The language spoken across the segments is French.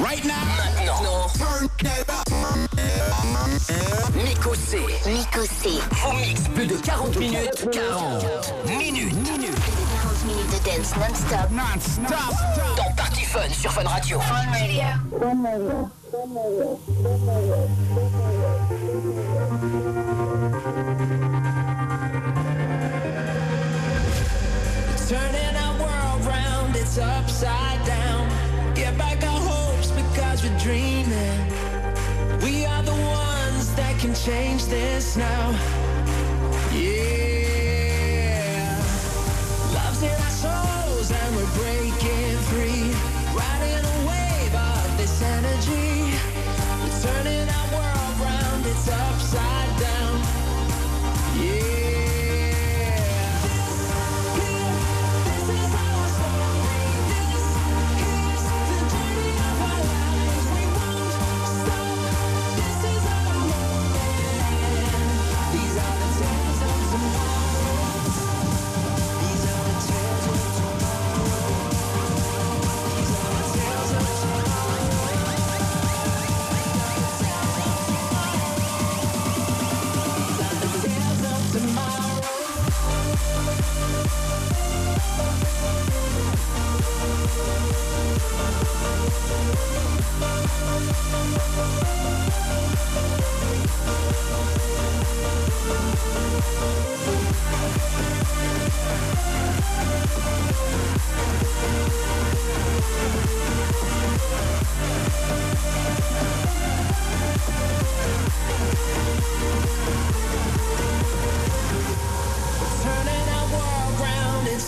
Right now. Maintenant. Miko C. Miko C. Au mix plus de 40 minutes. 40 minutes. minutes. 40 minutes de dance non-stop. Non-stop. Dans Party Fun sur Fun Radio. Fun Radio. Fun Radio. Turning our world round, it's upside change this now. Yeah. Love's in our souls and we're breaking free. Riding a wave of this energy. We're turning our world round, it's upside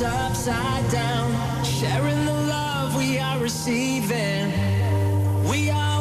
upside down. Sharing the love we are receiving. We are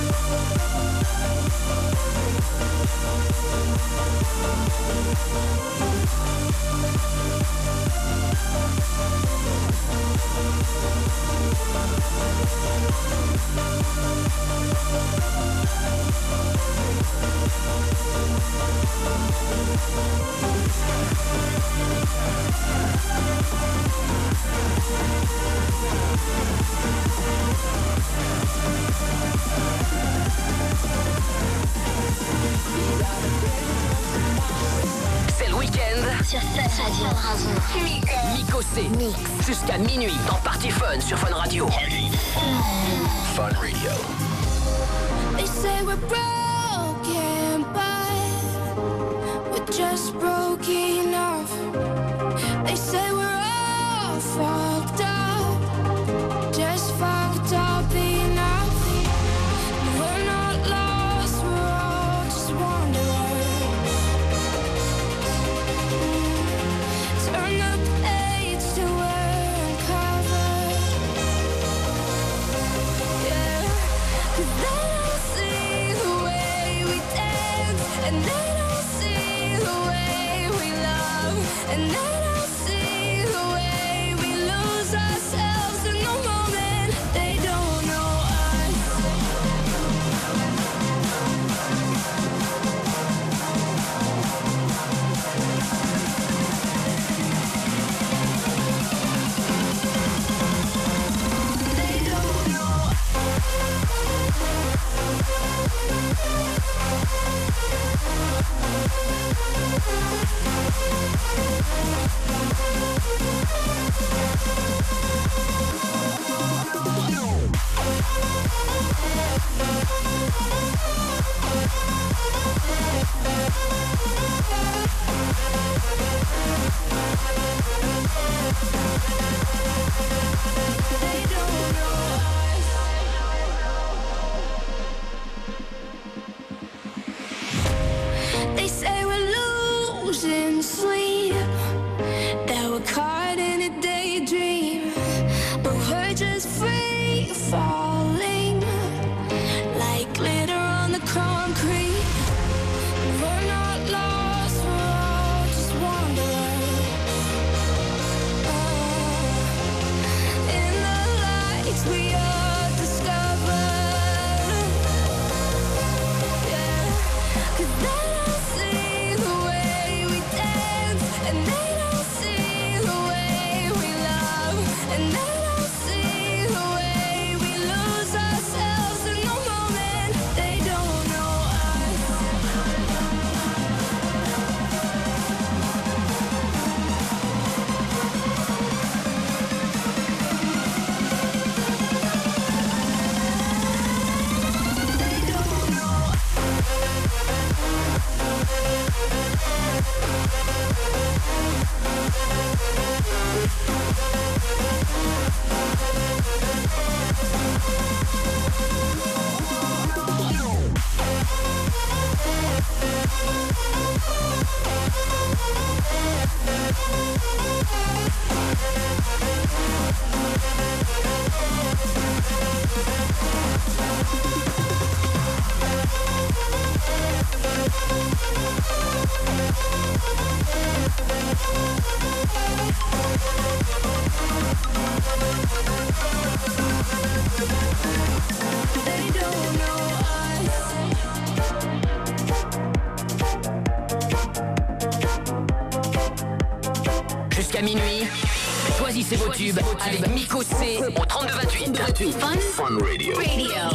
Música Cuidado. C'est le week-end. Sur Fun Radio. Miko C. Jusqu'à minuit dans Party Fun sur Fun Radio. Fun Radio. They say we're broken, but we're just broken off. Avec Miko C au 3228. 28. Fun Radio. I'm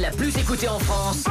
la plus écoutée en France.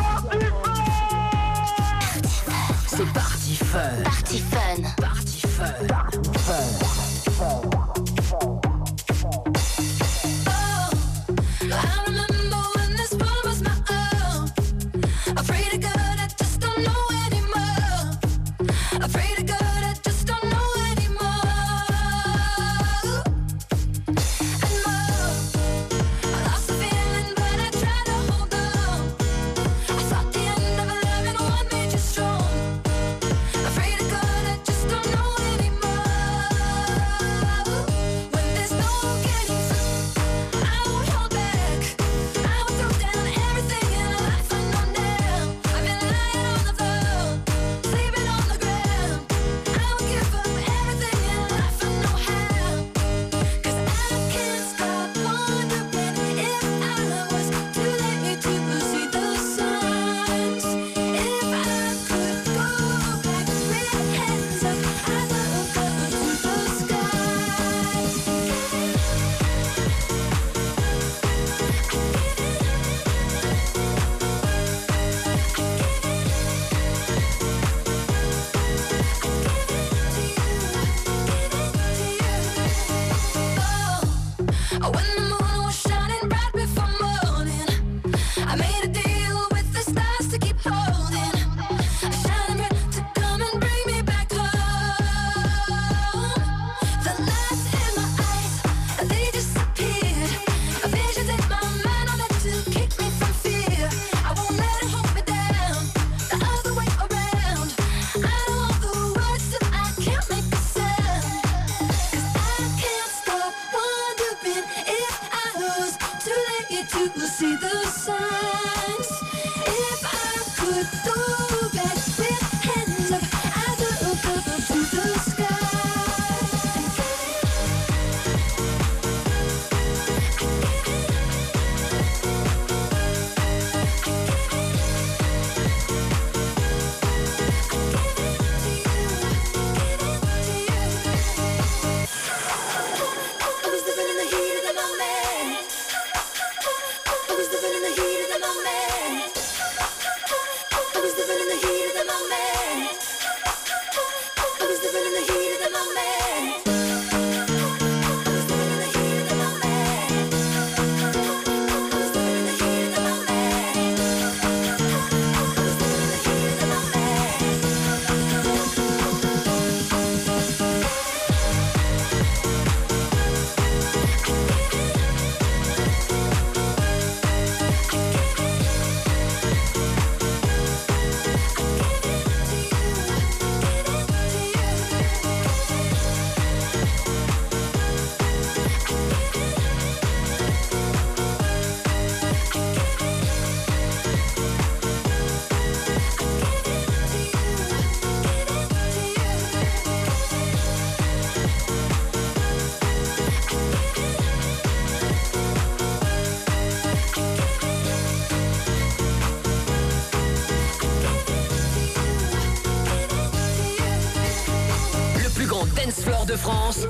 France.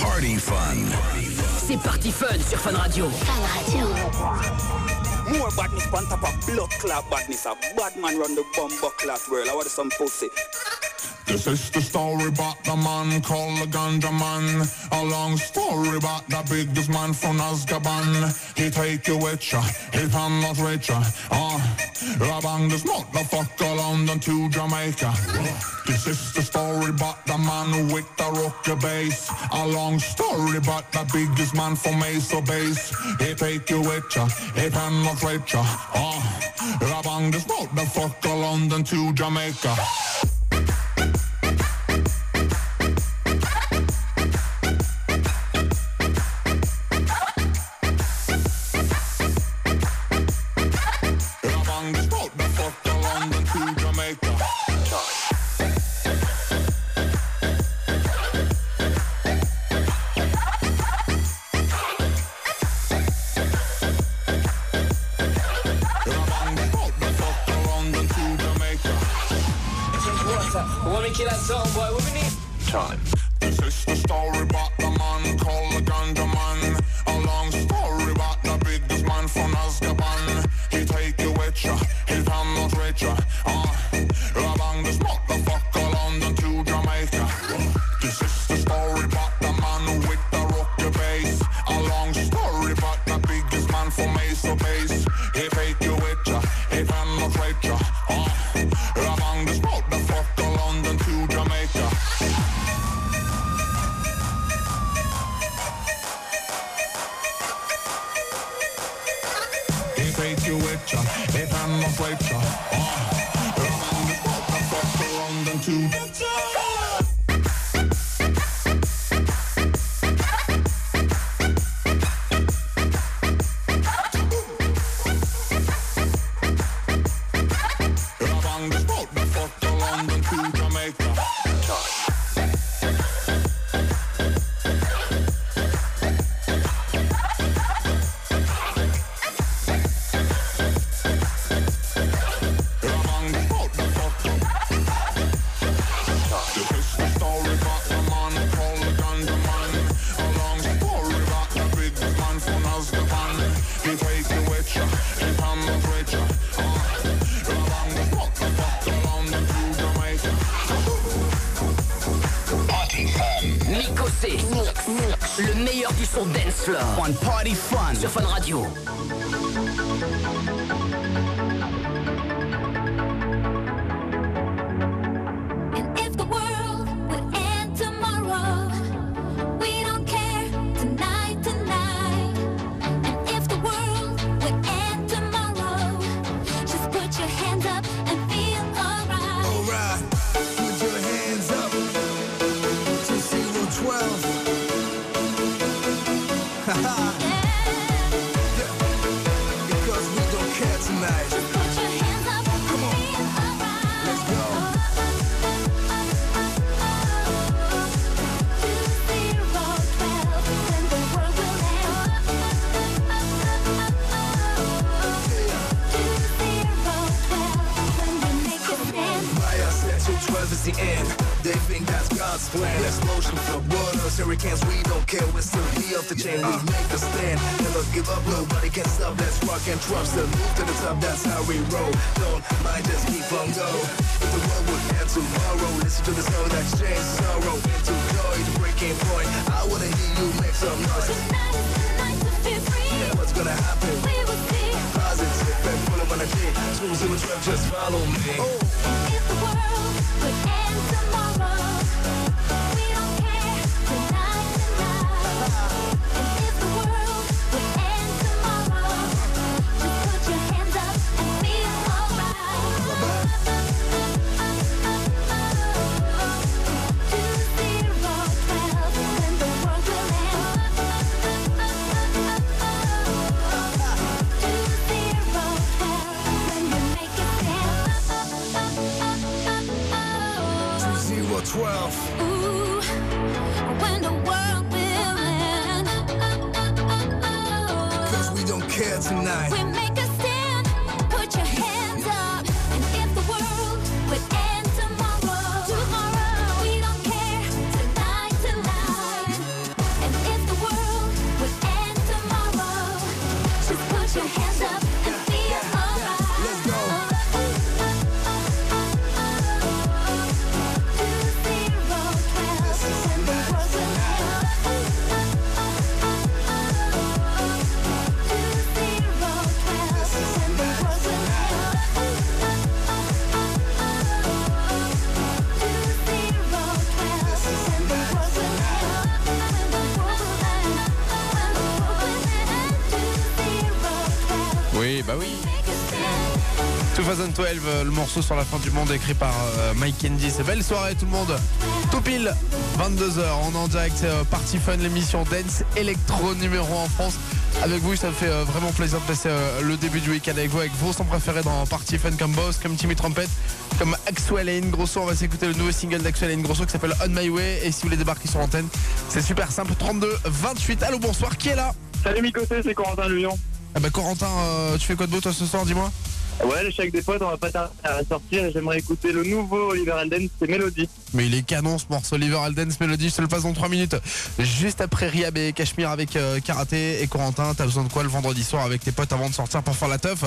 Party Fun. C'est Party Fun sur Fun Radio. Fun Radio. More badness on top of blood clot badness. A bad man run the clot world. I want some pussy. This is the story about the man called the ganja man. A long story about the biggest man from Azkaban. He take you with ya, he pan not richer. Ah, uh, rabang the small the fuck London to Jamaica. This is the story about the man with the rocker bass. A long story about the biggest man from Mesa Base. He take you with ya, he penetrate ya. Ah, uh, the smoke the fuck London to Jamaica. bah oui. 2012, euh, le morceau sur la fin du monde écrit par euh, Mike Candy. C'est belle soirée tout le monde. Tout pile, 22h, on est en direct. Euh, Party Fun, l'émission Dance Electro numéro en France. Avec vous, ça me fait vraiment plaisir de passer le début du week-end avec vous, avec vos sons préférés dans Party Fun comme Boss, comme Timmy Trumpet, comme Axwell et Grosso. On va s'écouter le nouveau single d'Axwell et Grosso qui s'appelle On My Way. Et si vous voulez débarquer sur l'antenne, c'est super simple. 32 28. Allô, bonsoir, qui est là? Salut Micoté, c'est Corentin Lyon. Ah bah Corentin, euh, tu fais quoi de beau toi ce soir, dis-moi? Ouais, le chèque des potes, on va pas tarder à sortir et j'aimerais écouter le nouveau Oliver Alden, c'est Mélodie. Mais il est canon ce morceau, Oliver Eldens, Mélodie, je te le passe dans 3 minutes. Juste après Riab et Cachemire avec euh, Karaté et Corentin, t'as besoin de quoi le vendredi soir avec tes potes avant de sortir pour faire la teuf?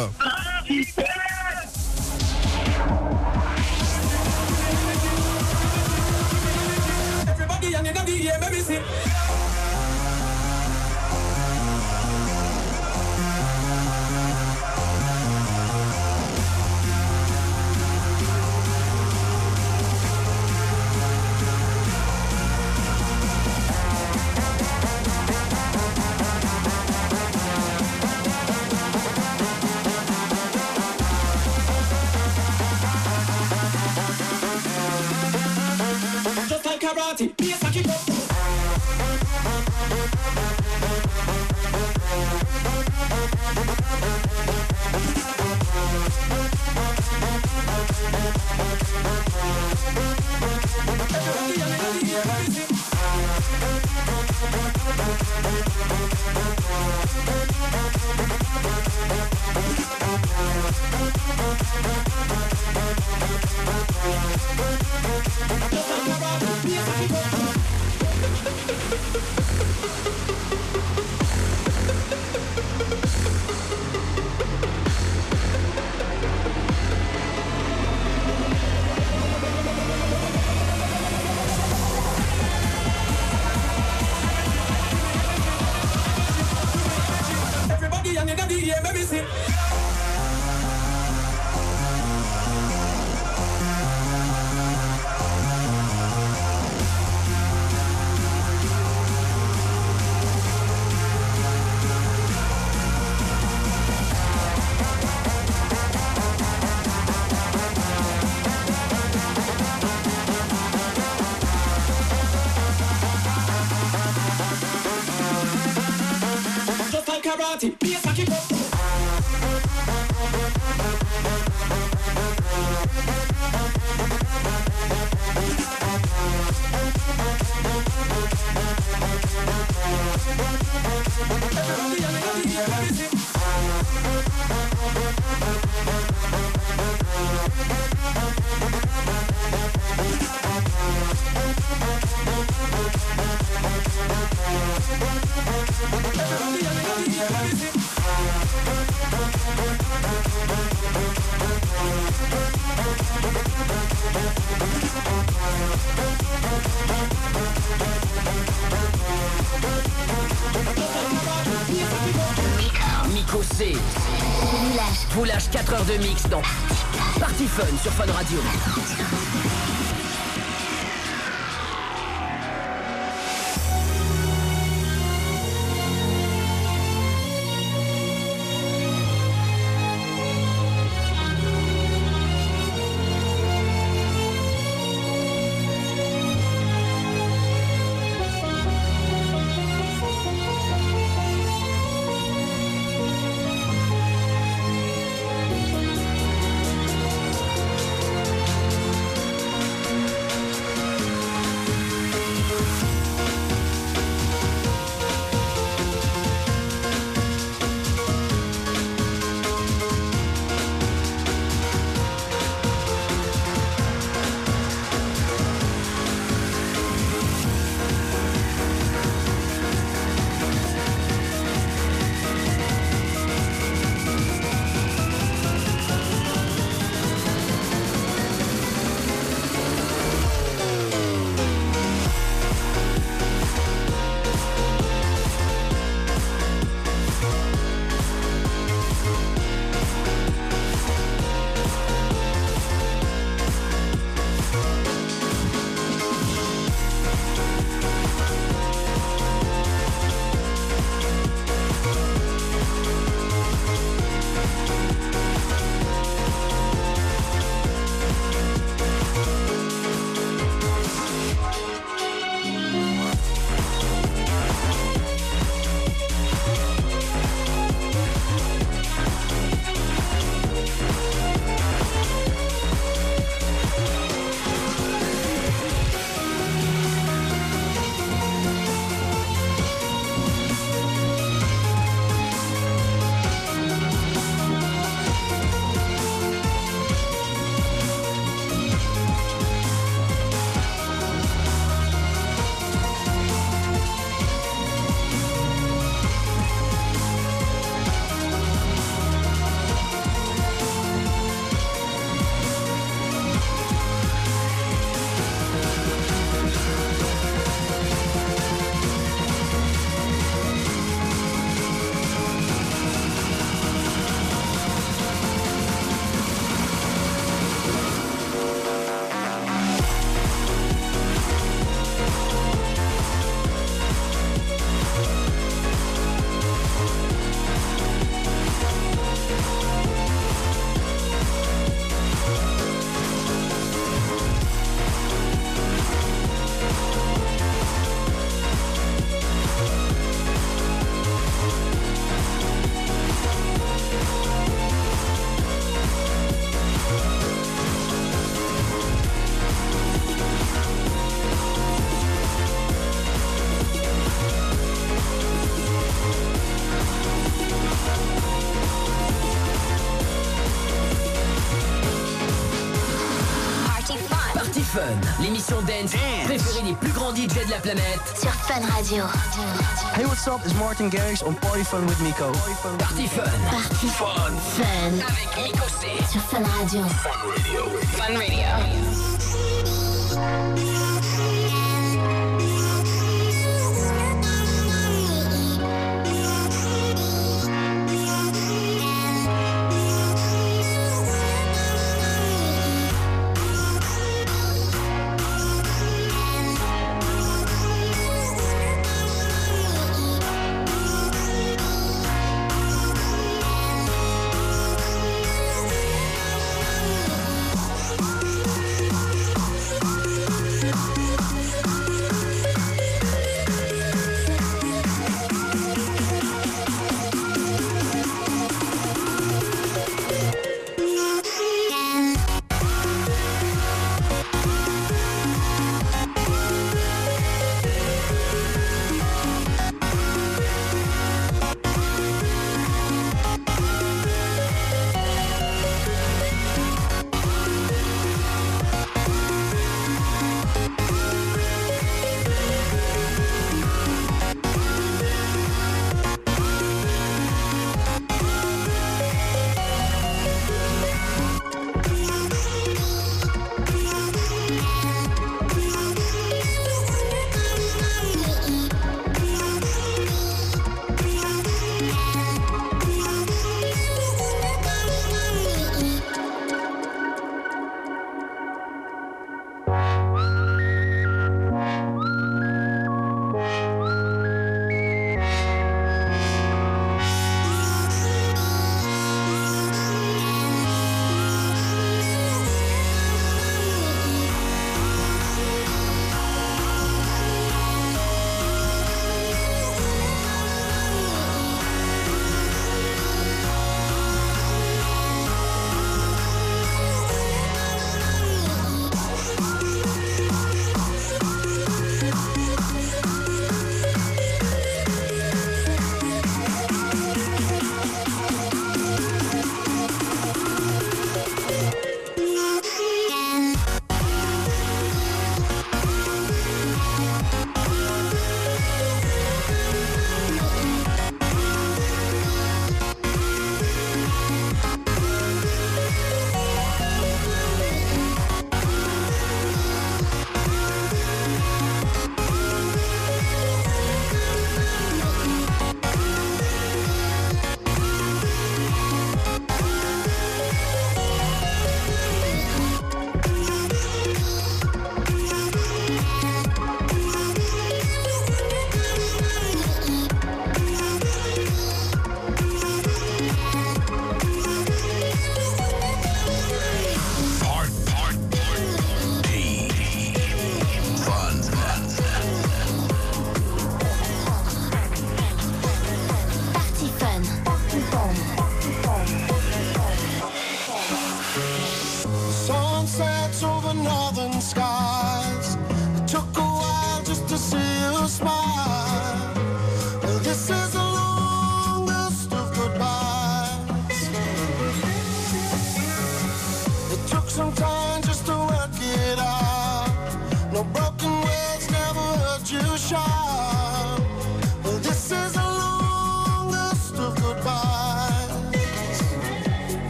Karate, yes, I keep up. Everybody Los amaba, L'émission Dance préférée des plus grands DJ de la planète. Sur Fun Radio. Hey, what's up? It's Martin Garrix on Party Fun with Miko. Party Fun. Party Fun. Fun. Avec Miko C. Sur Fun Radio. Fun Radio.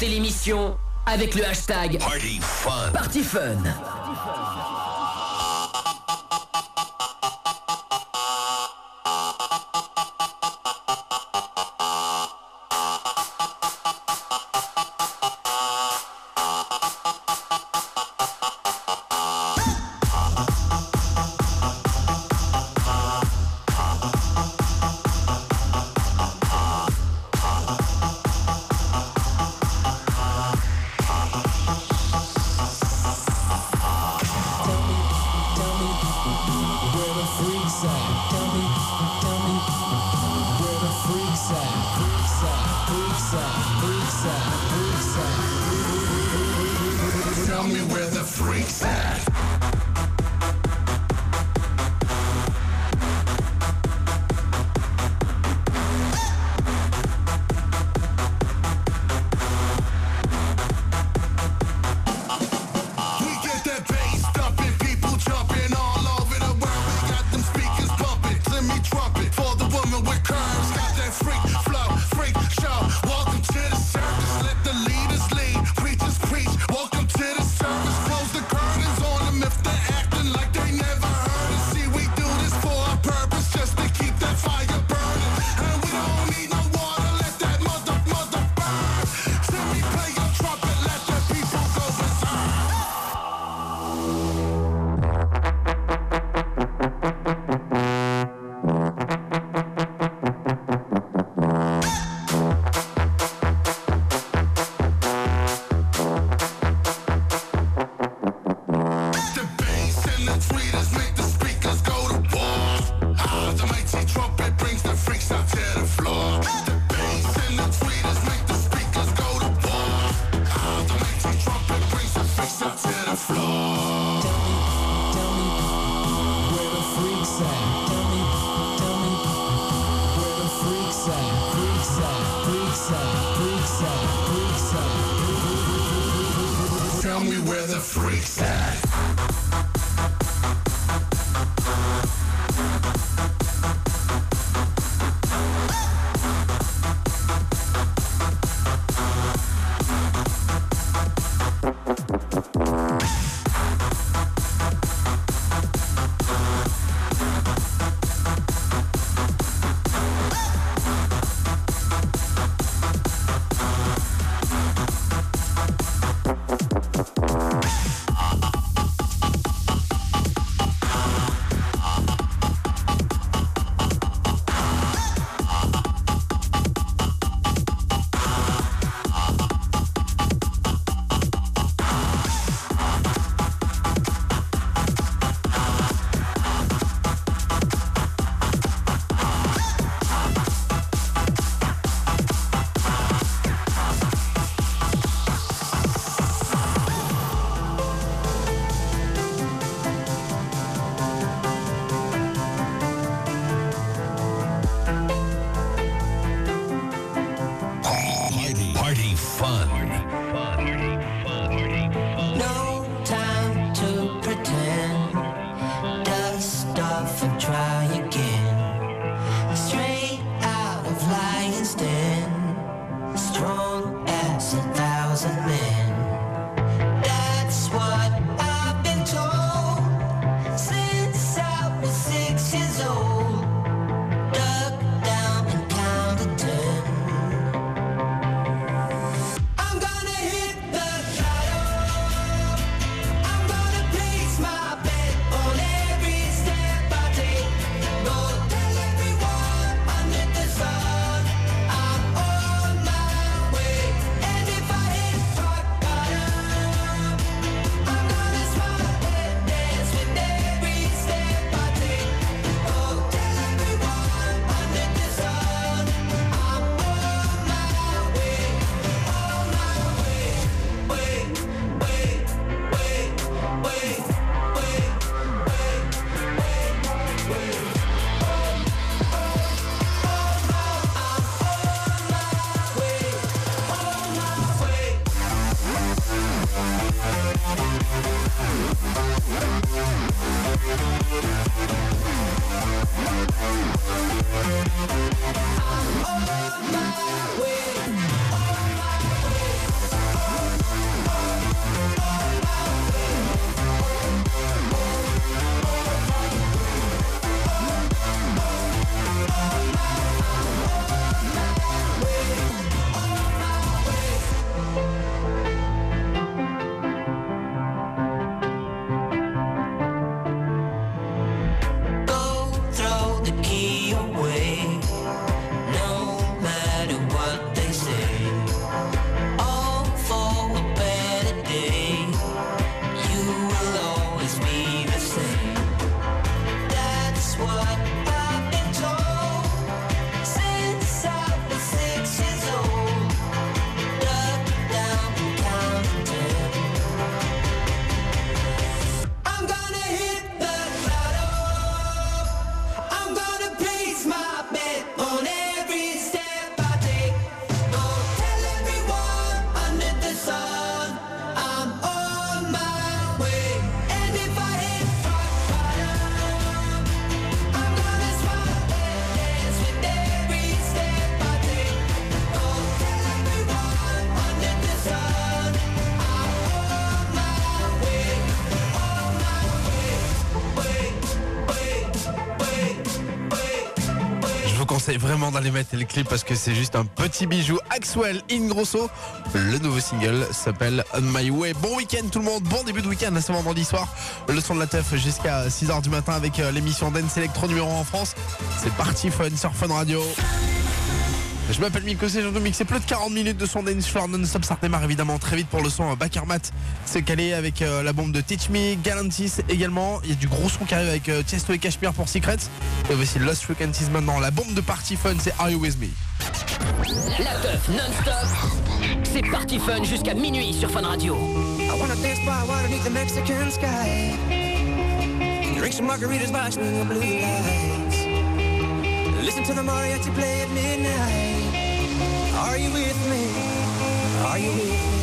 L'émission avec le hashtag Party Fun. Party Fun. Vraiment d'aller mettre le clip parce que c'est juste un petit bijou. Axwell in grosso, le nouveau single s'appelle On My Way. Bon week-end tout le monde, bon début de week-end, c'est vendredi soir. Le son de la teuf jusqu'à 6h du matin avec euh, l'émission Dance Electro numéro 1 en France. C'est parti fun sur Fun Radio. Je m'appelle Miko, c'est Jean mixé plus de 40 minutes de son dance floor non-stop. Ça redémarre évidemment très vite pour le son euh, Bakermat. C'est calé avec euh, la bombe de Teach Me, Galantis également. Il y a du gros son qui arrive avec Tiesto et Cashmere pour Secrets. Et aussi Lost Frequencies maintenant. La bombe de Party Fun, c'est Are You With Me? La teuf non-stop. C'est parti fun jusqu'à minuit sur Fun Radio. I wanna dance by water beneath the Mexican sky. Drink some margaritas by swinging blue lights. Listen to the mariachi play at midnight. Are you with me? Are you with me?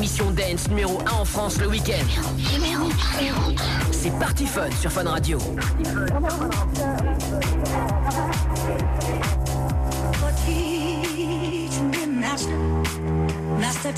L'émission Dance numéro 1 en France le week-end. C'est parti fun sur Fun Radio. Master, Master,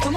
Come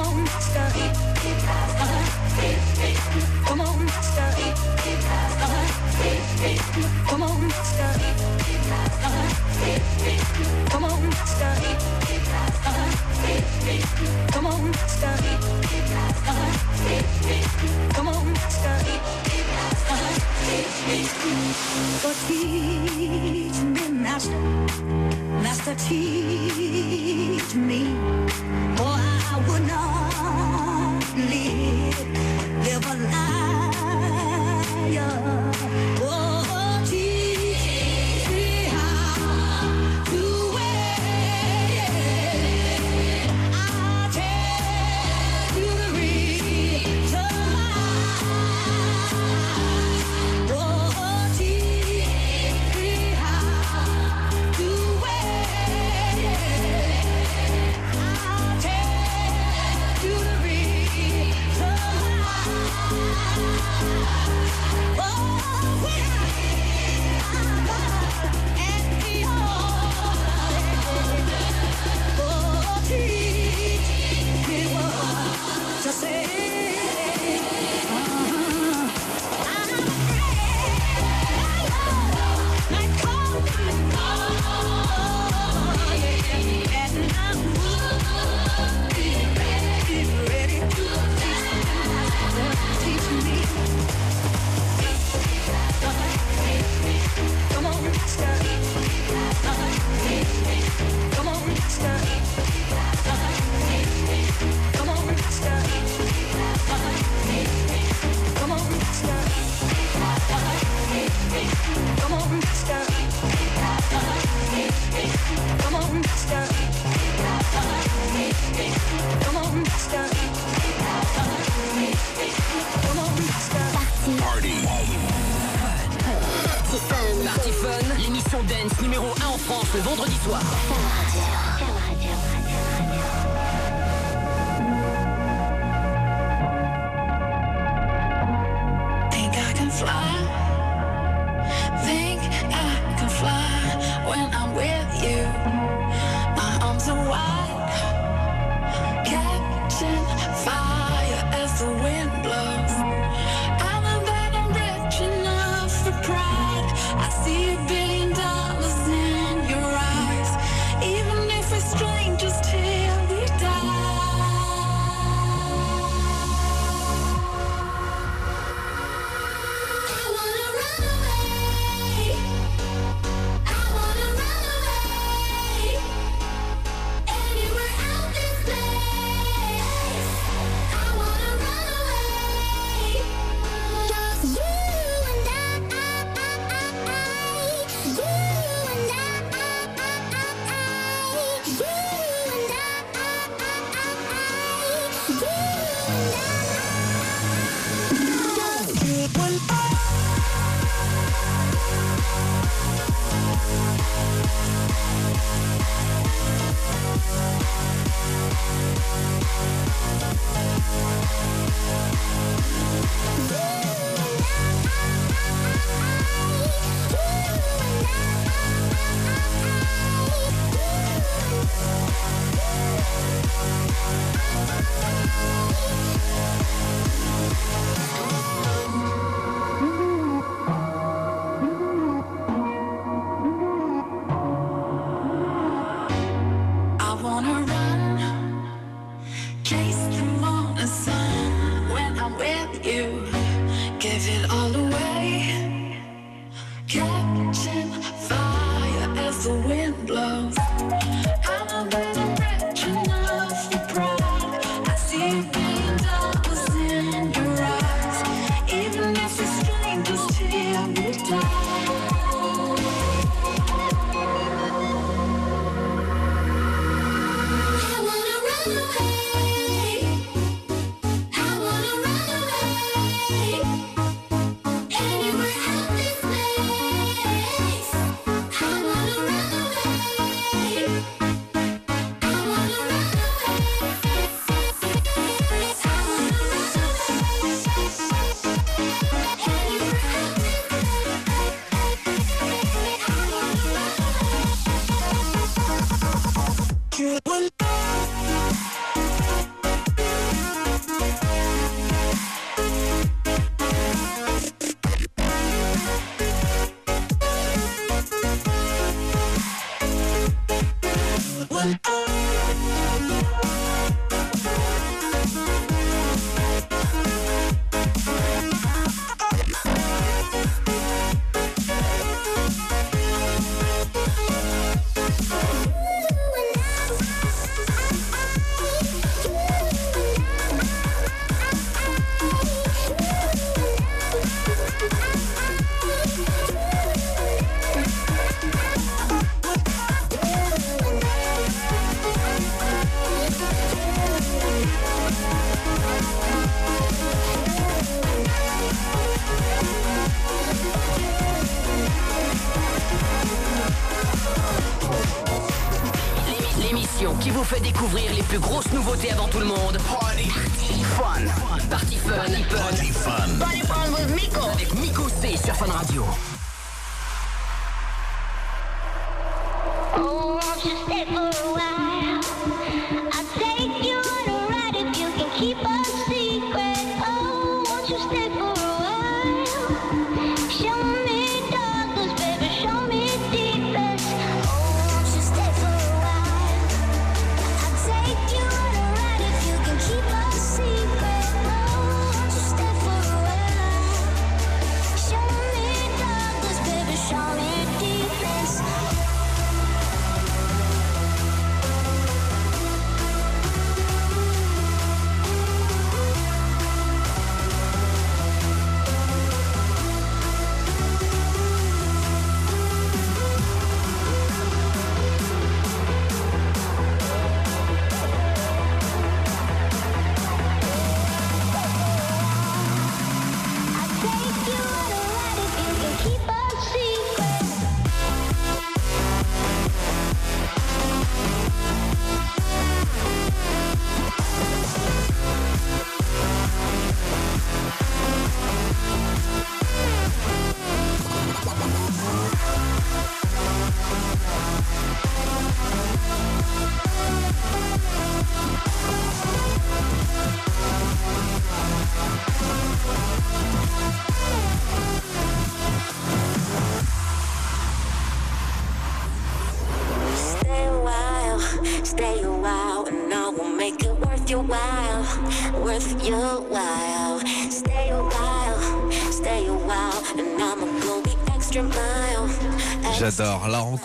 the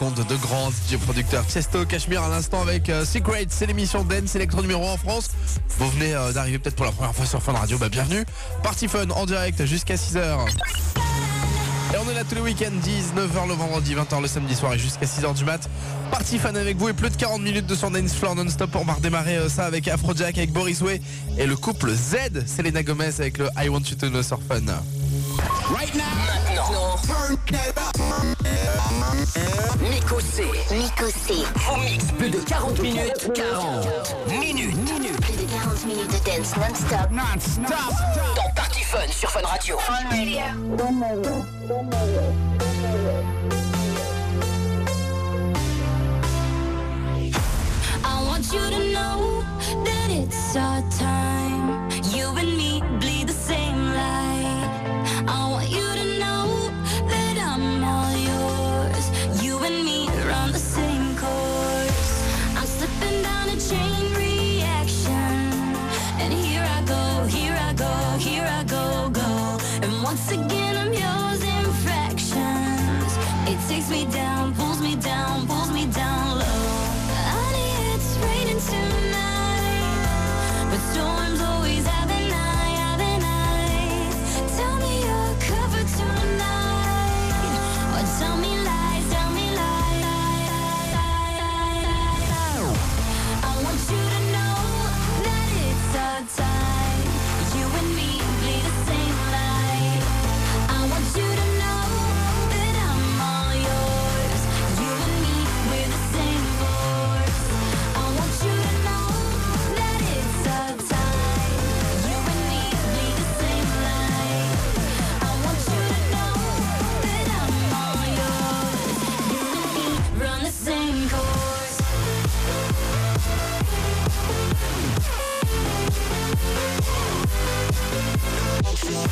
de grands DJ producteurs Tiesto, Cachemire à l'instant avec euh, Secret, c'est l'émission Dance Electro numéro 1 en France. Vous venez euh, d'arriver peut-être pour la première fois sur Fun Radio, bah bienvenue. Party Fun en direct jusqu'à 6h. Et on est là tous les week-ends, 19h le vendredi, 20h le samedi soir et jusqu'à 6h du mat. Party Fun avec vous et plus de 40 minutes de son dance floor non-stop. On va redémarrer euh, ça avec Afrojack, avec Boris Way et le couple Z, Selena Gomez avec le I Want You To Know sur Fun. Right now. Miko C. Miko C. Vous mix plus de 40 minutes. 40 minutes. minutes. Plus de 40 minutes de dance non-stop. Non-stop. Dans Party Fun sur Fun Radio. Fun Radio. I want you to know that it's our time. Once again I'm yours in fractions. It takes me down, I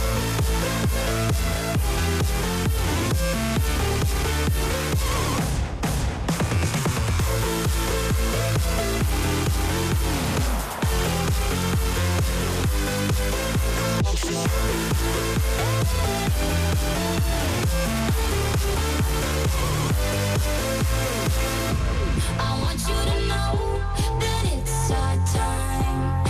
want you to know that it's our time.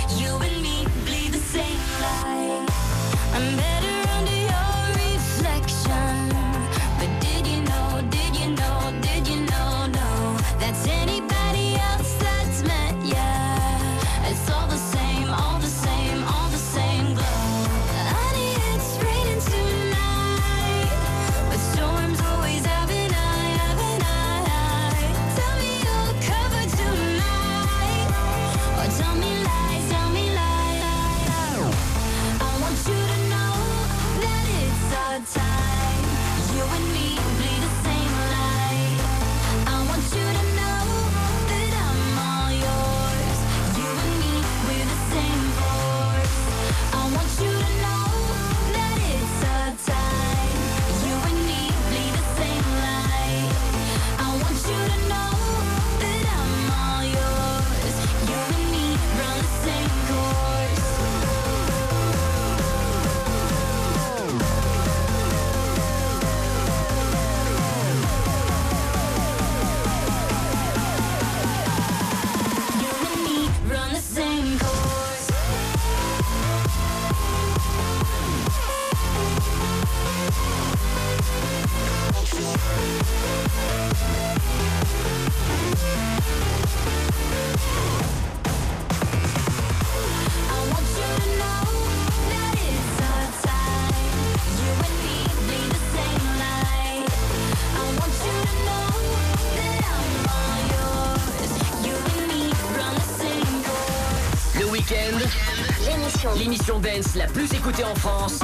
L'émission. l'émission dance la plus écoutée en France.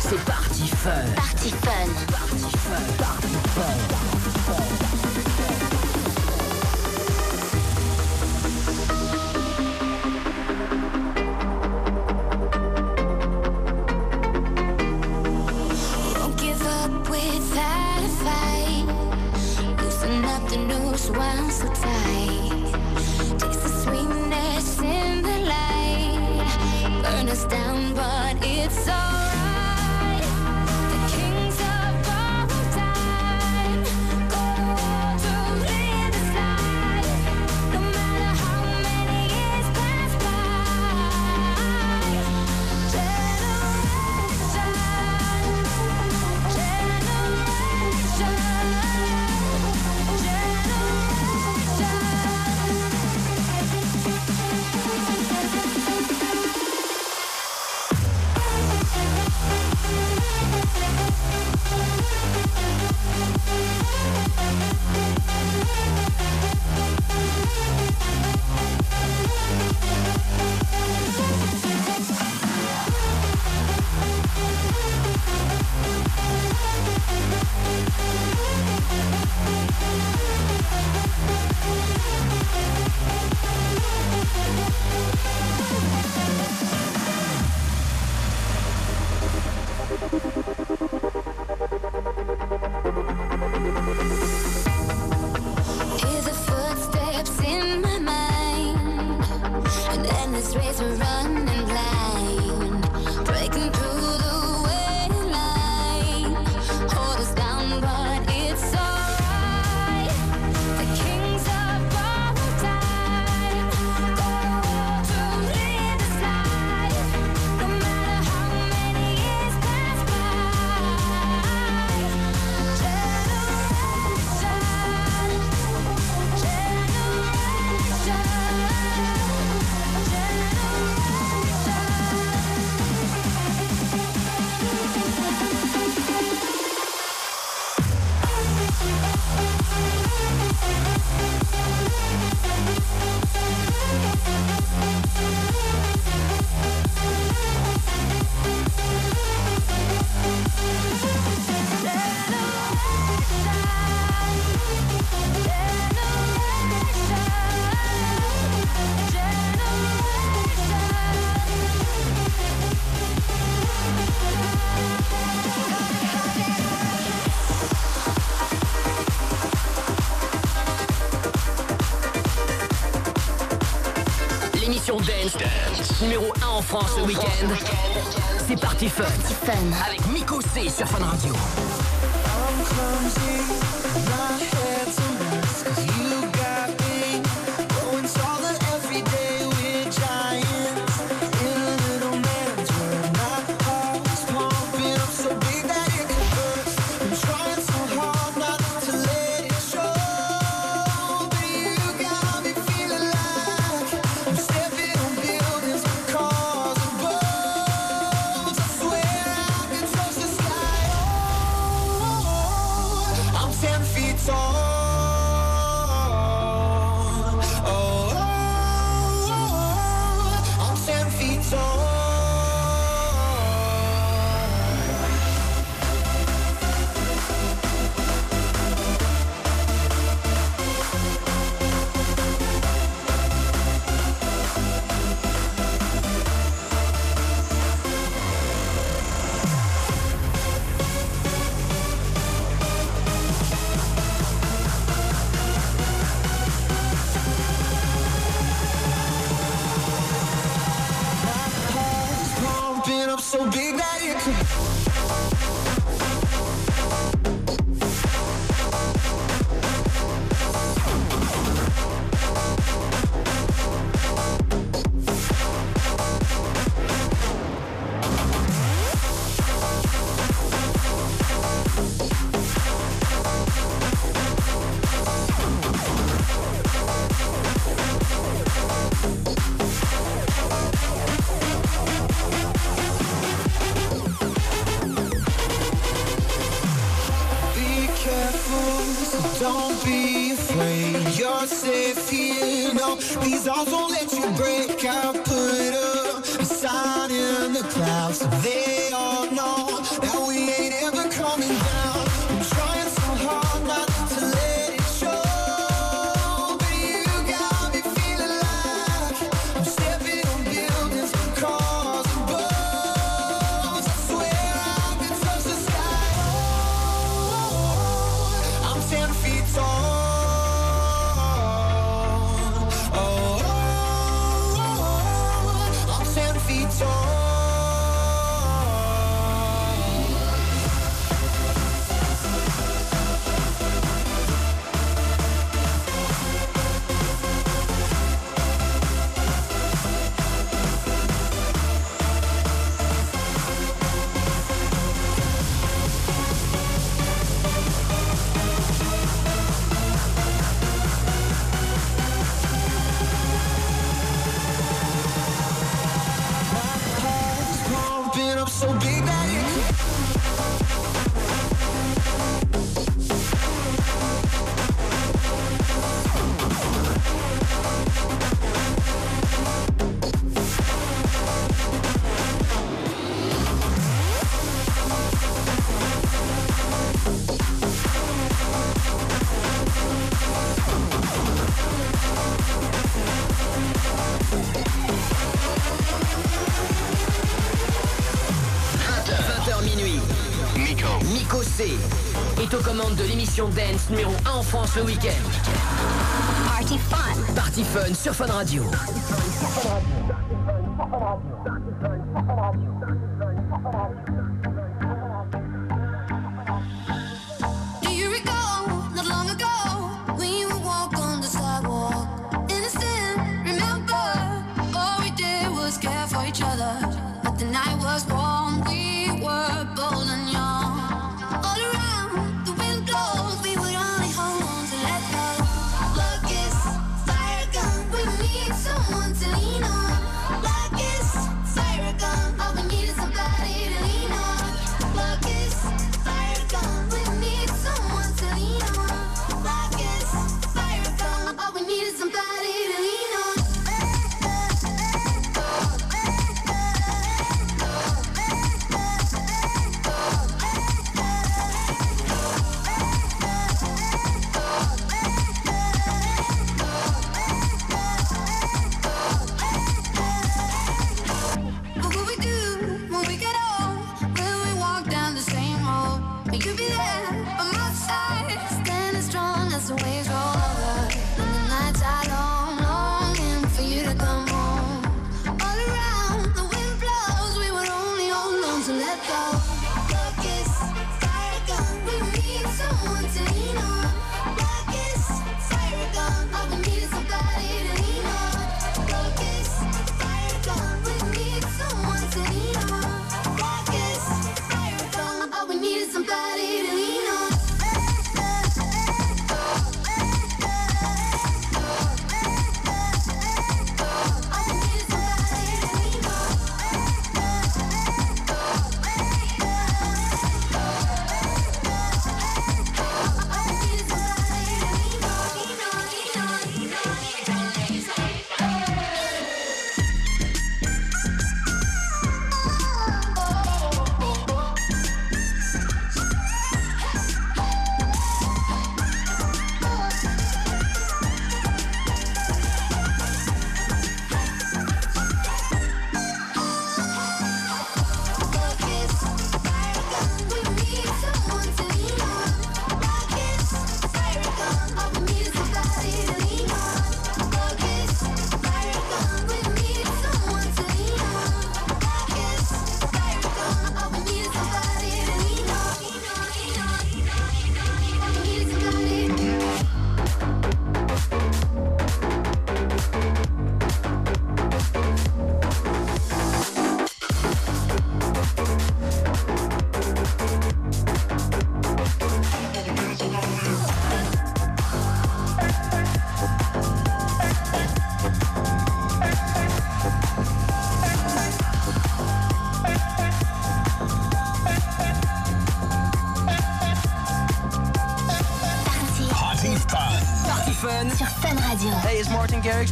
C'est Party Fun. Party Fun. Party Fun. Party Fun. it's all Fun. Avec Miko C sur Fun Radio. so big that it could dance numéro 1 en France le week-end. Party Fun. Party Fun sur fun Radio.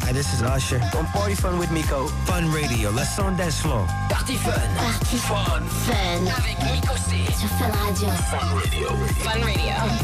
Hi, this is Usher. On Party Fun with Miko. Fun Radio. Let's dance floor. Party Fun. Party Fun. Fun. Avec Miko C. Sur Fun Radio. Fun Radio. Fun Radio. Fun Radio.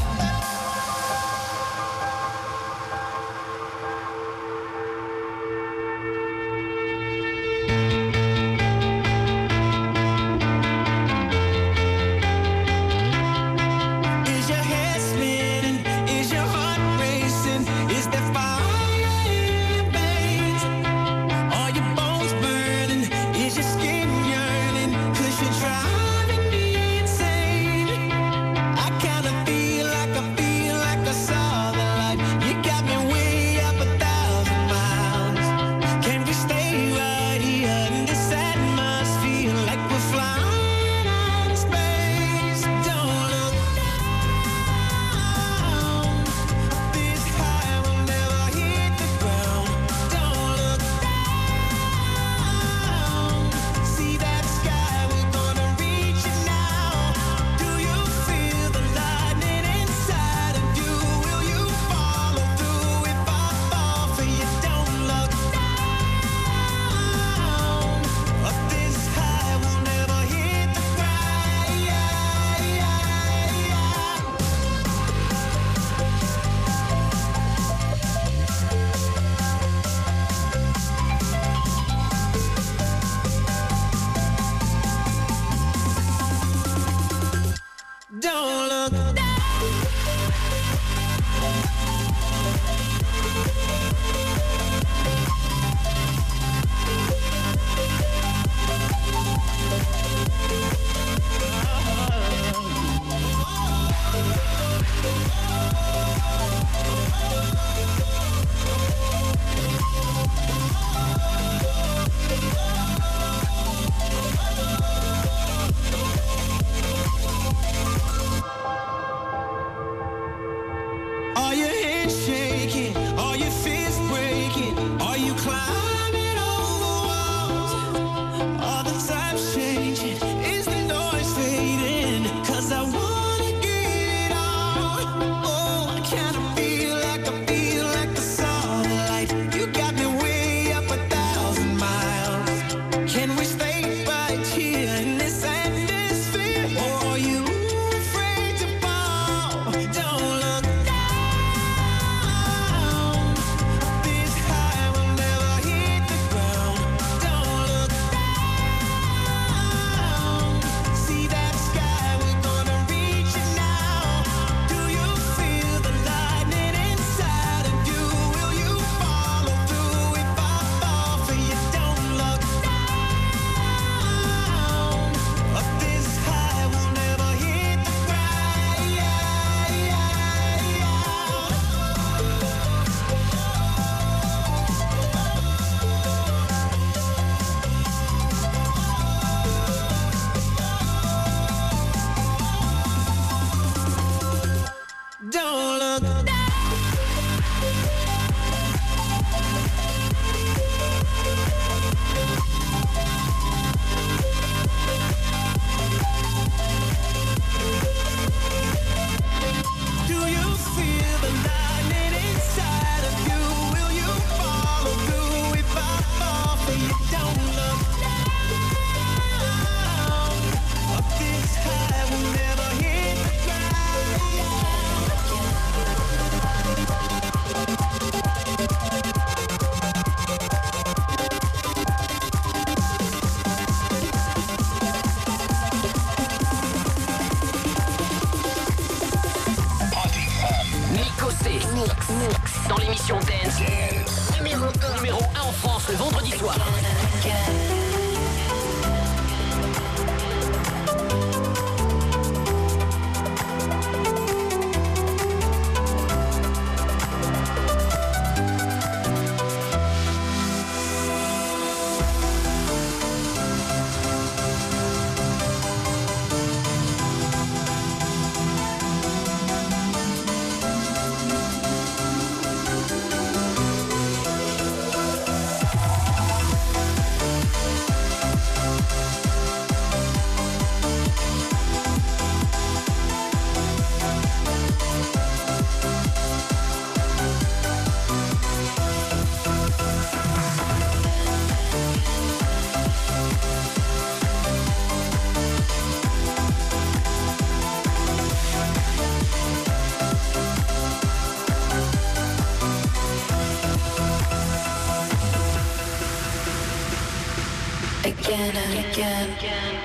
Again and again.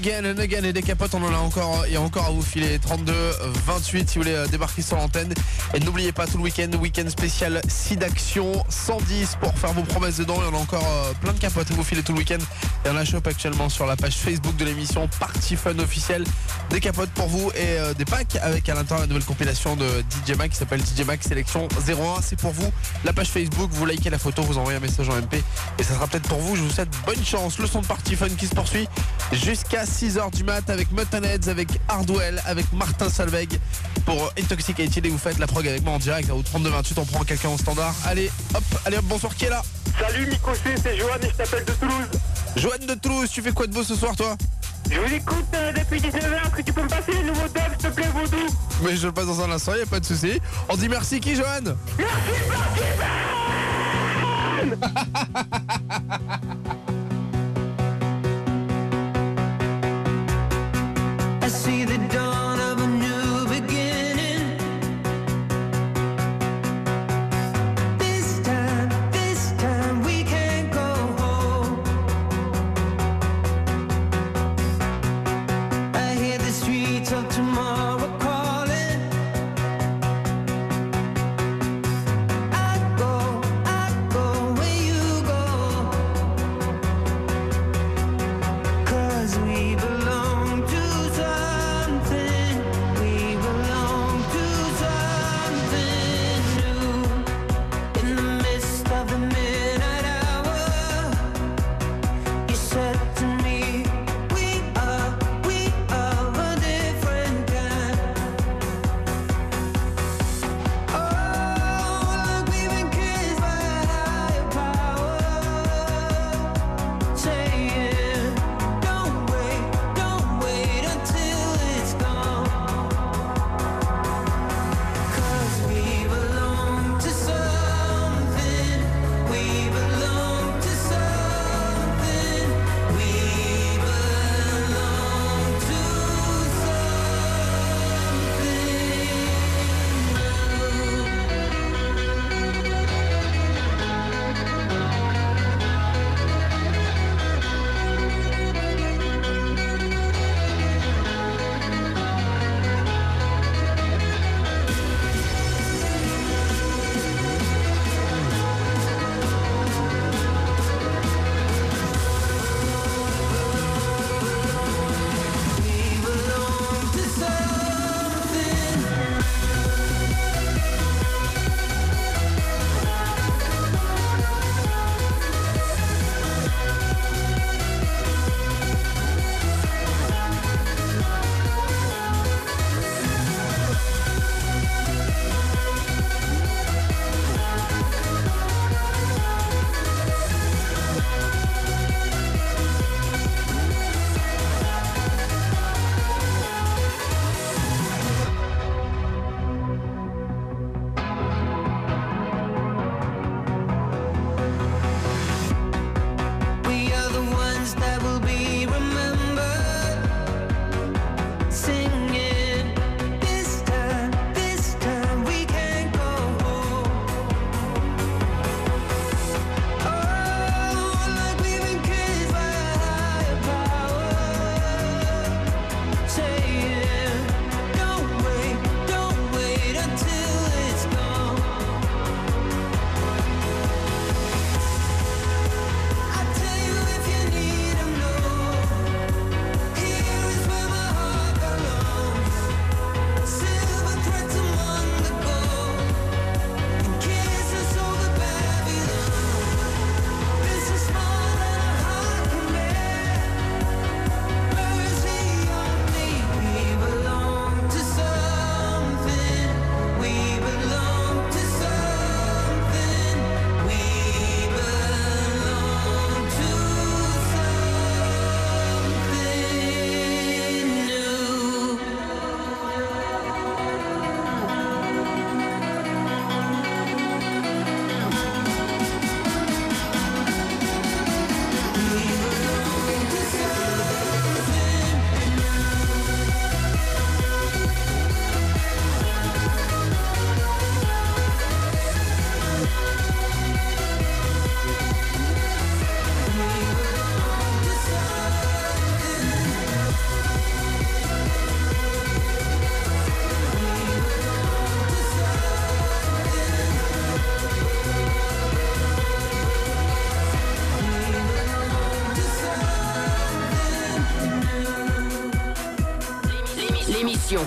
Again again et des capotes on en a encore il y a encore à vous filer. 32 28 si vous voulez euh, débarquer sur l'antenne. Et n'oubliez pas tout le week-end week-end spécial 6 d'action 110 pour faire vos promesses dedans. Il y en a encore euh, plein de capotes à vous filer tout le week-end. Et on la chope actuellement sur la page Facebook de l'émission Party Fun officielle des capotes pour vous et euh, des packs avec à l'intérieur la nouvelle compilation de DJ Mac qui s'appelle DJ Mac Sélection 01 c'est pour vous. La page Facebook vous likez la photo vous envoyez un message en MP et ça sera peut-être pour vous. Je vous souhaite bonne chance. Le son de Party Fun qui se poursuit jusqu'à 6h du mat avec Muttonheads, avec Hardwell, avec Martin Salveg pour Intoxicated. Et vous faites la prog avec moi en direct au 32-28 on prend quelqu'un au standard. Allez hop allez hop bonsoir qui est là Salut Miko C, c'est Johan et je t'appelle de Toulouse. Joanne de Toulouse tu fais quoi de beau ce soir toi Je vous écoute euh, depuis 19h, est-ce que tu peux me passer les nouveaux dubs, s'il te plaît, Vaudou mais je le passe dans un instant y a pas de souci. On dit merci qui Joanne I see the dawn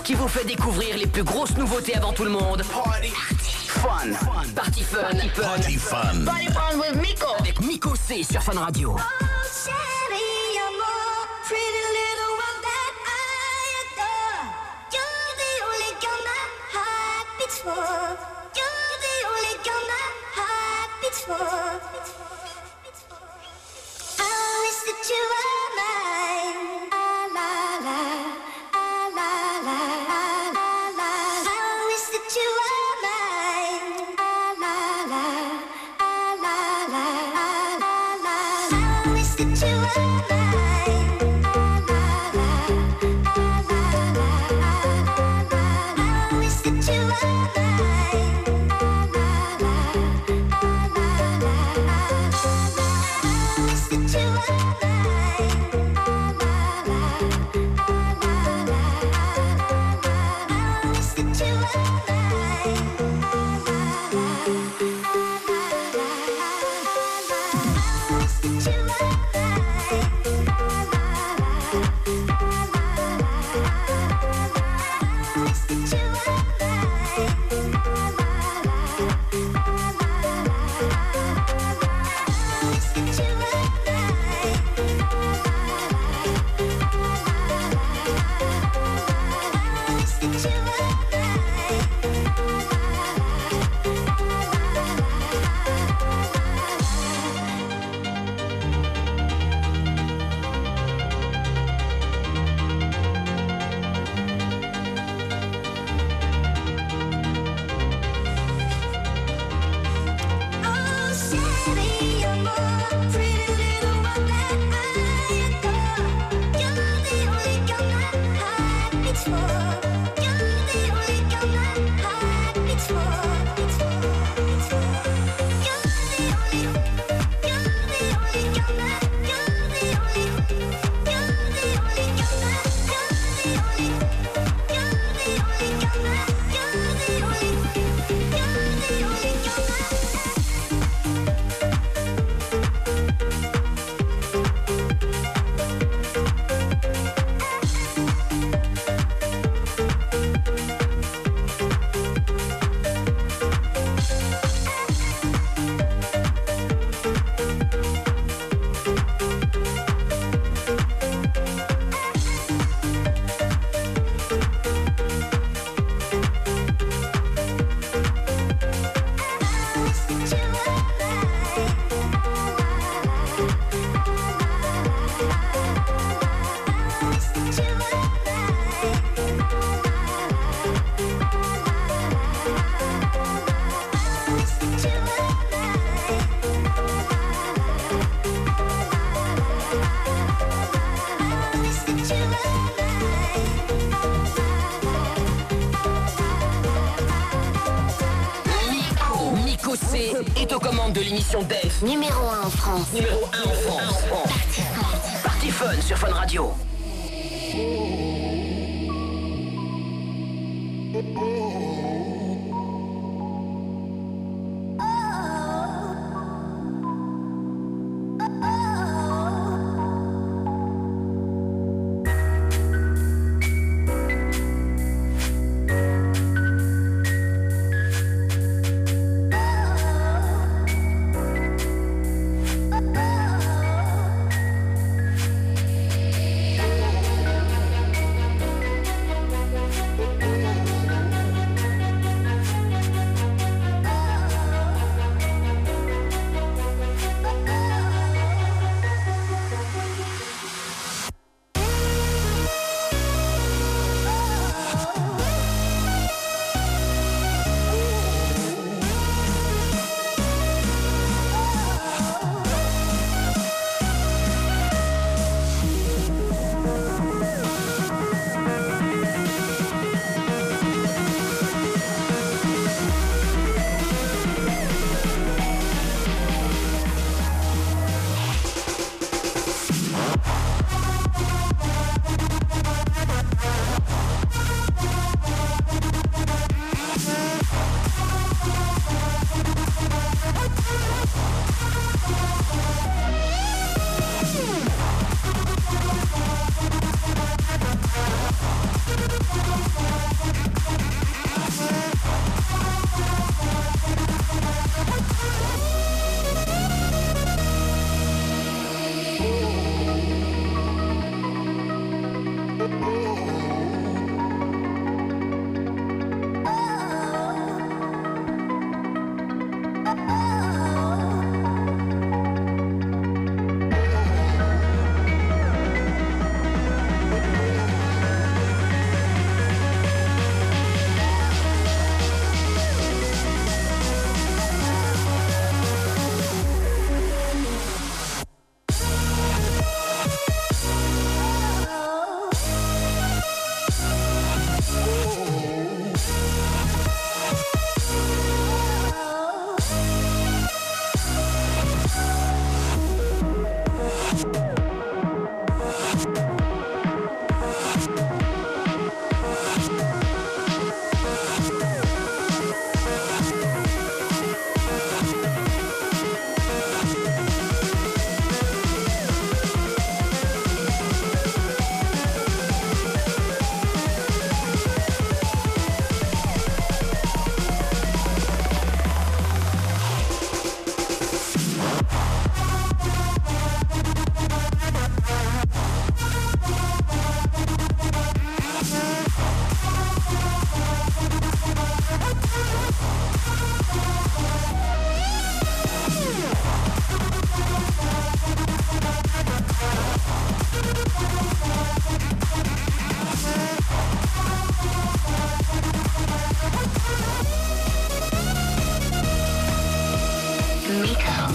qui vous fait découvrir les plus grosses nouveautés avant tout le monde. Party, fun, party fun, party fun, party fun, party fun. Party fun with Miko. Avec Miko C sur Fun Radio.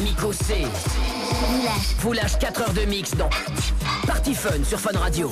Miko C. Foulage. Foulage 4 heures de mix dans Party Fun sur Fun Radio.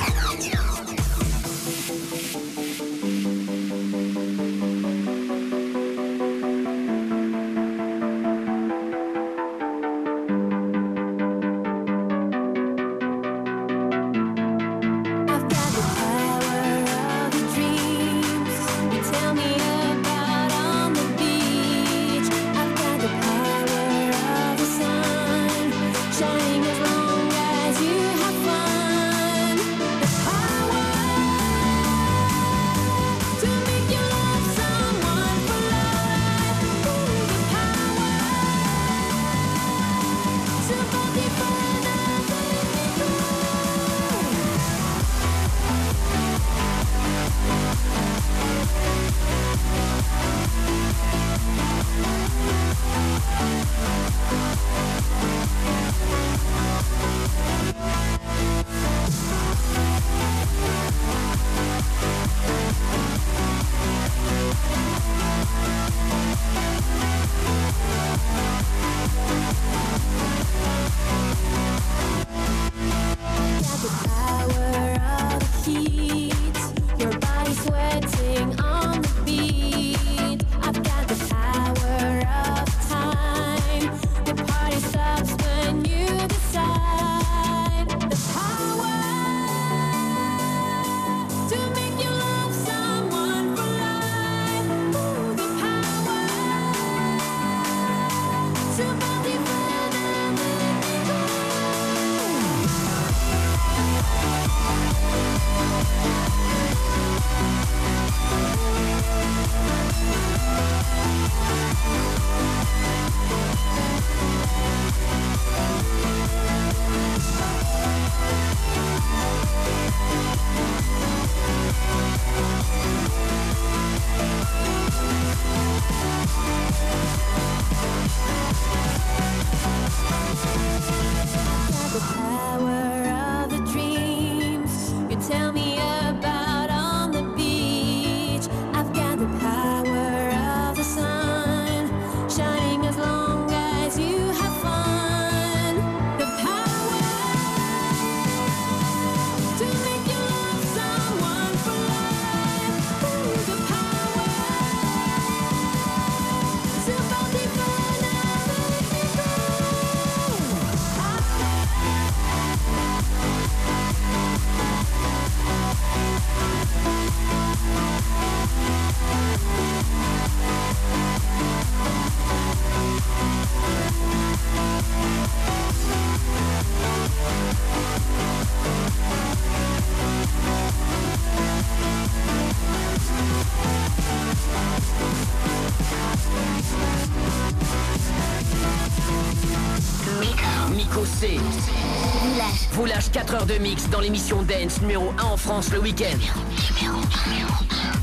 de mix dans l'émission Dance numéro 1 en France le week-end.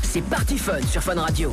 C'est parti fun sur Fun Radio.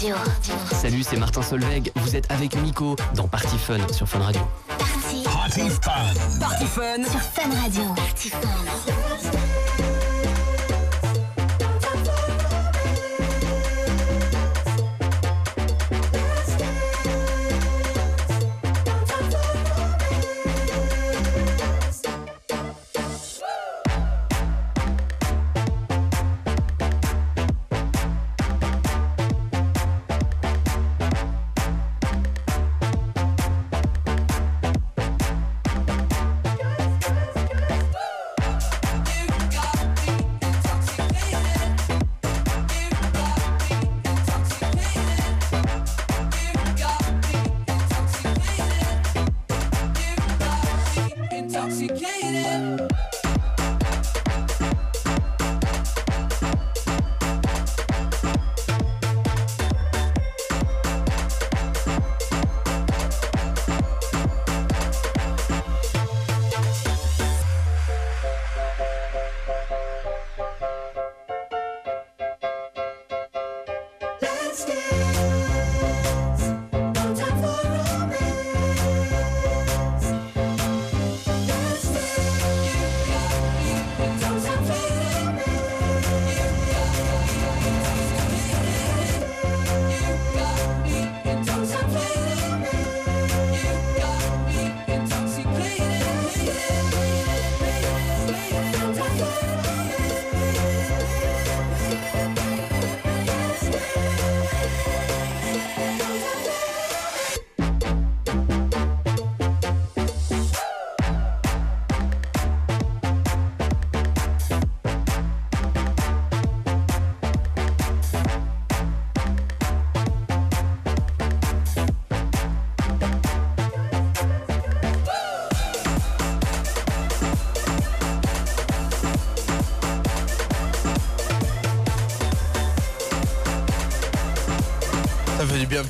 Radio. Salut, c'est Martin Solveig. Vous êtes avec Nico dans Party Fun sur Fun Radio. Party. Party Fun. Party Fun. Sur Fun Radio. Party Fun.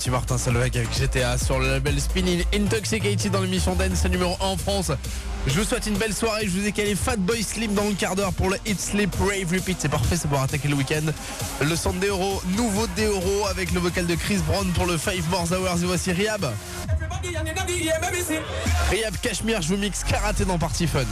Martin Solveig avec GTA sur le label Spinning Intoxicated dans l'émission Dance numéro 1 en France. Je vous souhaite une belle soirée. Je vous ai calé Fatboy Slim dans le quart d'heure pour le Hit Sleep Rave Repeat. C'est parfait, c'est pour attaquer le week-end. Le son de Deoro, nouveau Deoro avec le vocal de Chris Brown pour le Five More Hours. Et voici Riab. Riab Cashmere, je vous mixe karaté dans Party Fun.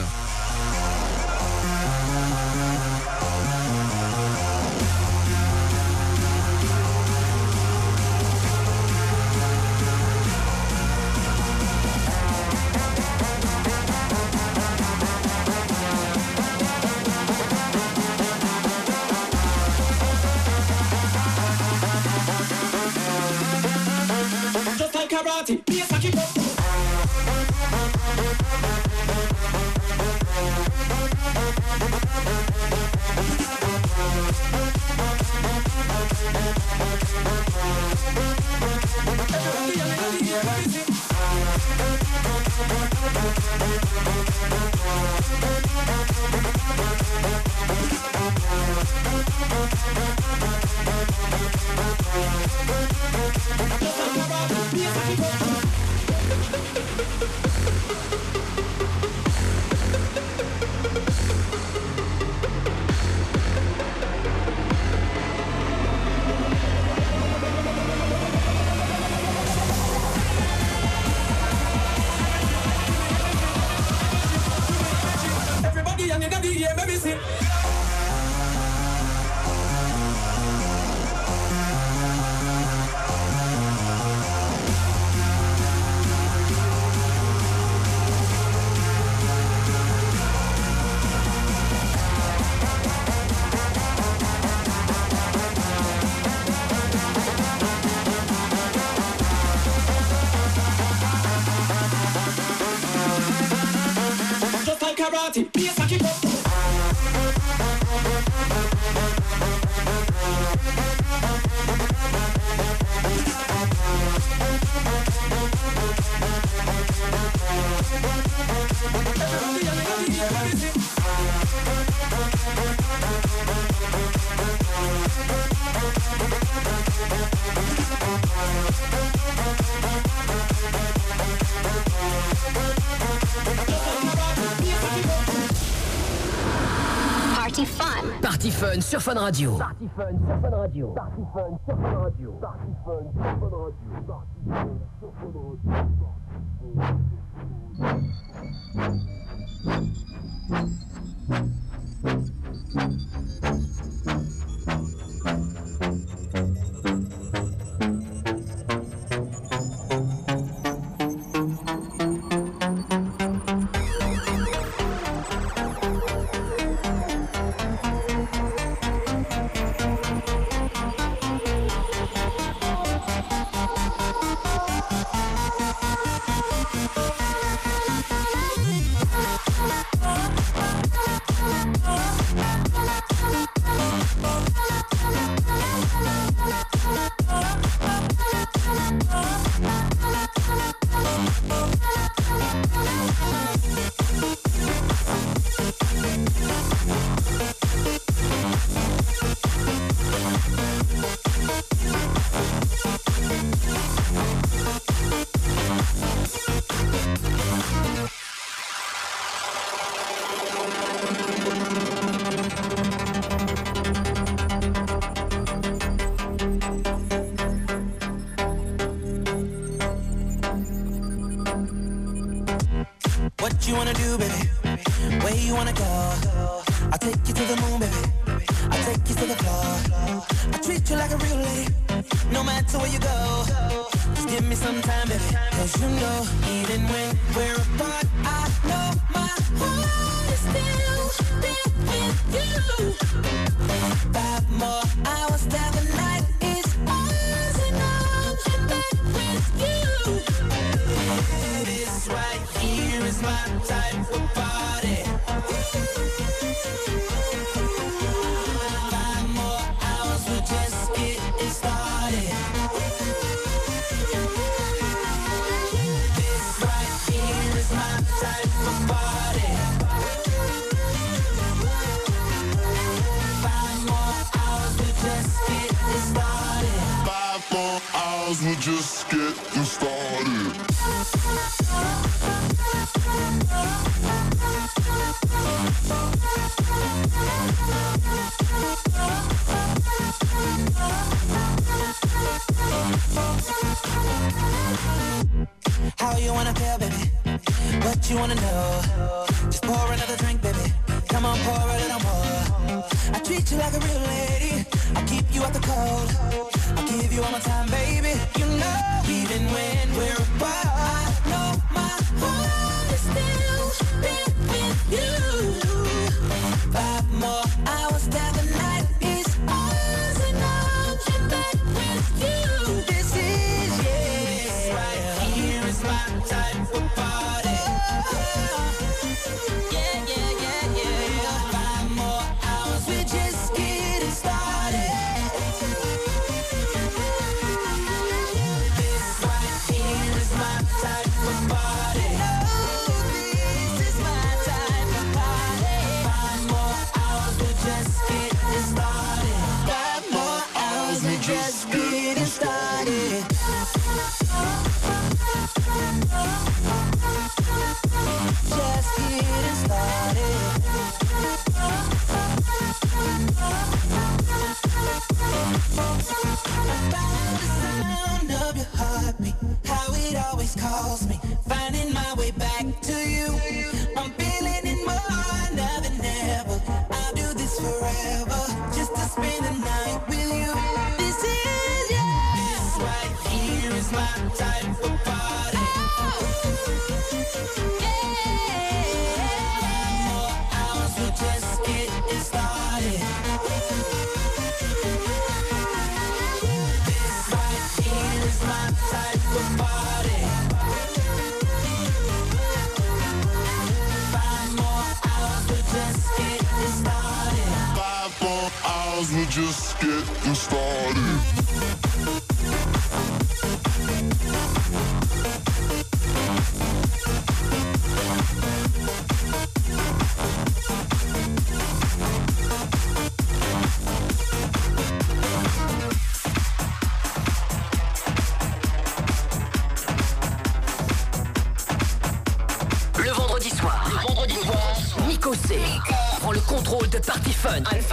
sur Fun Radio. Party Fun sur Fun Radio. Party Fun sur Fun Radio. Party Fun sur Fun Radio. Party Fun sur Fun Radio.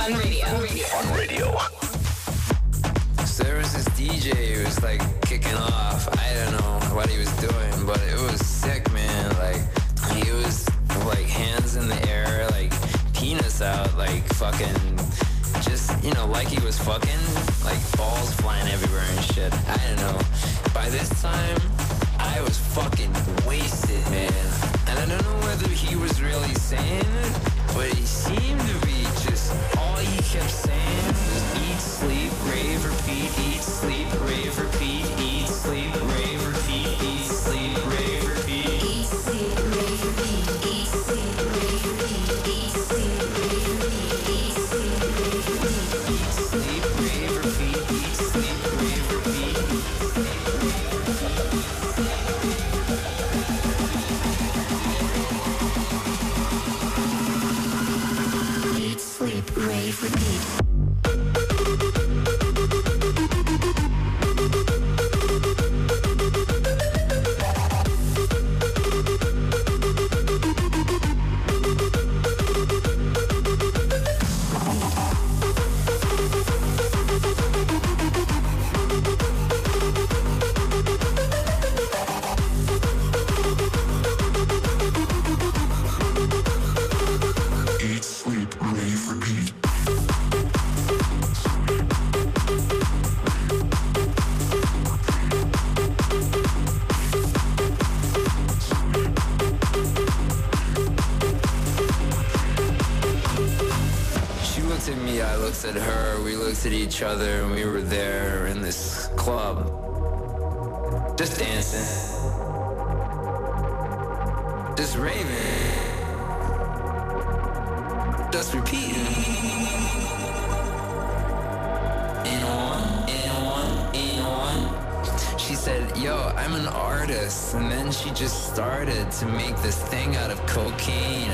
On Fun Radio. Fun Radio. To make this thing out of cocaine.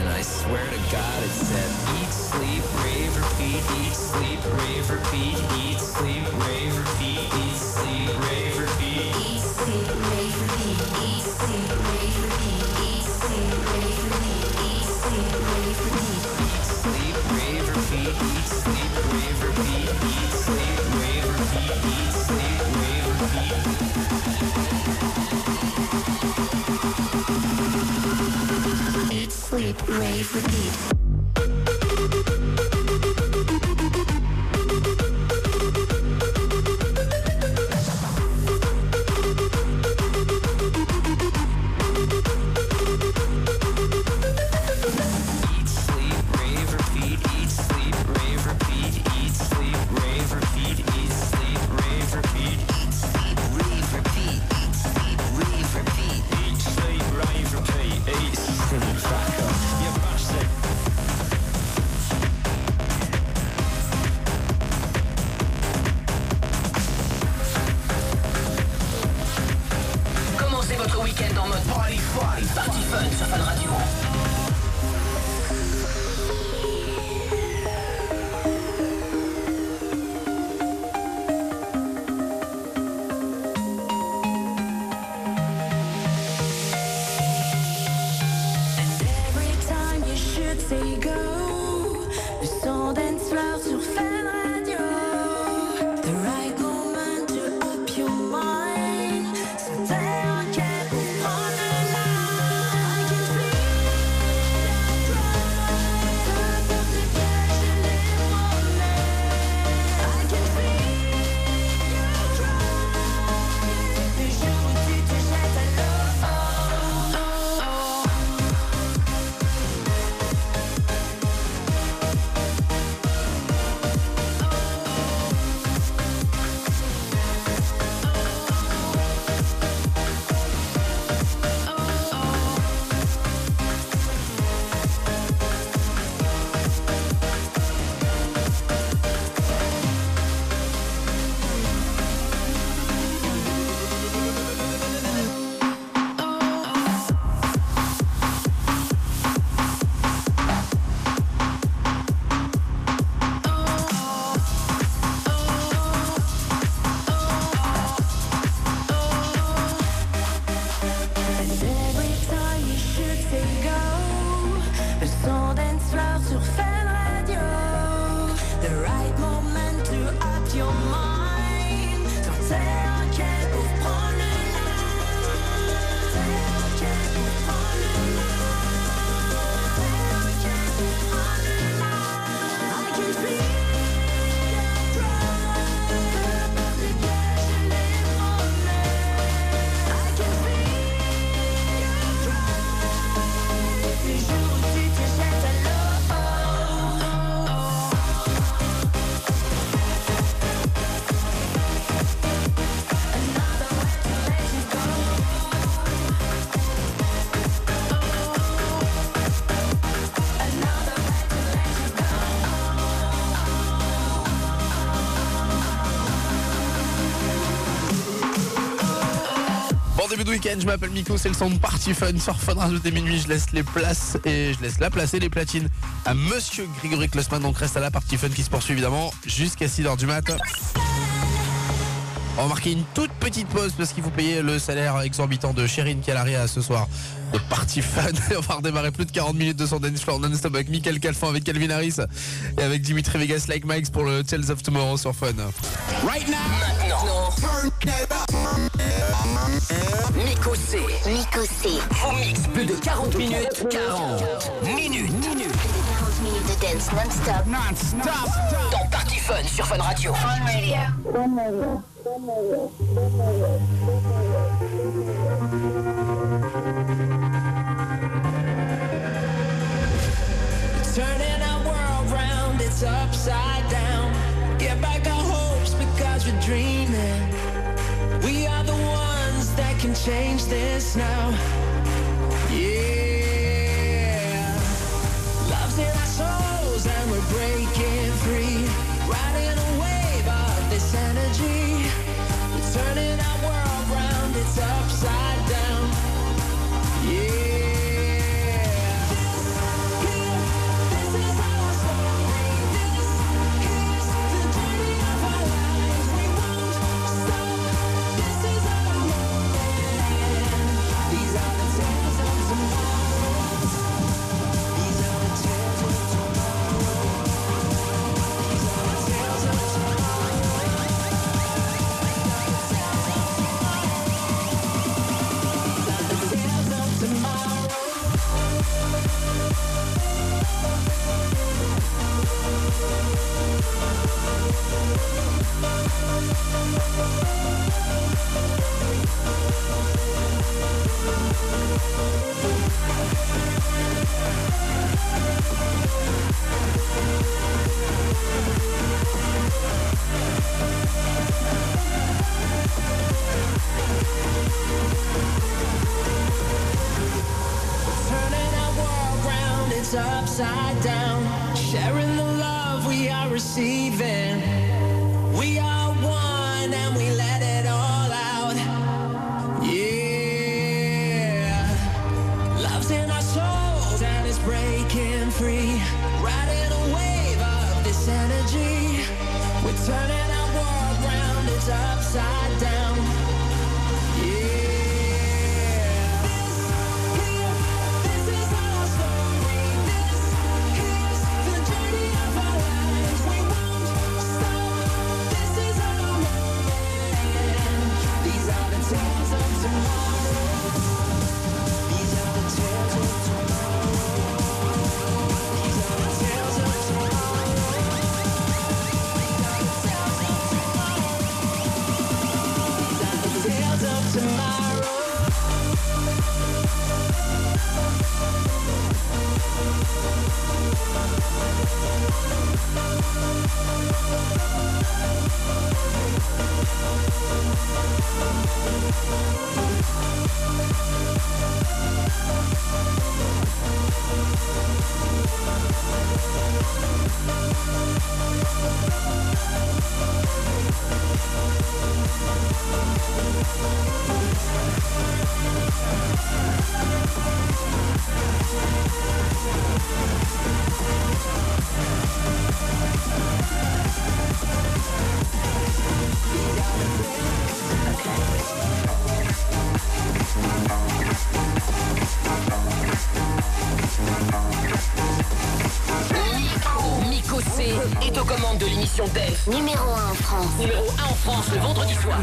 Je m'appelle Miko, c'est le son de Party Fun sur Fun Radio dès minuit. Je laisse les places et je laisse la placer les platines à Monsieur Grégory Klossman. Donc reste à la Party Fun qui se poursuit évidemment jusqu'à 6h du mat. On va marquer une toute petite pause parce qu'il faut payer le salaire exorbitant de Chérine Calaria ce soir de Party Fun. Et on va redémarrer plus de 40 minutes de son dance non-stop avec Michael Calfan, avec Calvin Harris et avec Dimitri Vegas Like Mike pour le Tales of Tomorrow sur Fun. Miko C. Miko plus de 40 minutes. 40 minutes. minutes. 40 minutes de dance non-stop. Non-stop. Dans Party Fun sur Fun Radio. Fun Radio. Fun Radio. Turning our world round, it's upside down. Get back our hopes because we're dreaming. Change this now. Yeah. Love's in our souls and we're breaking free. Riding a wave of this energy. We're turning our world round, it's upside France. Numéro 1 en France le vendredi soir.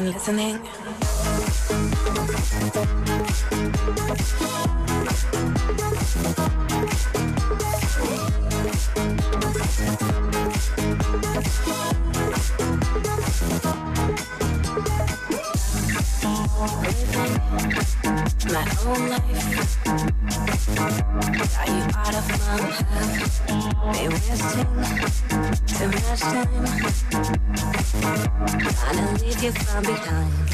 mind listening. My own life. zombie time.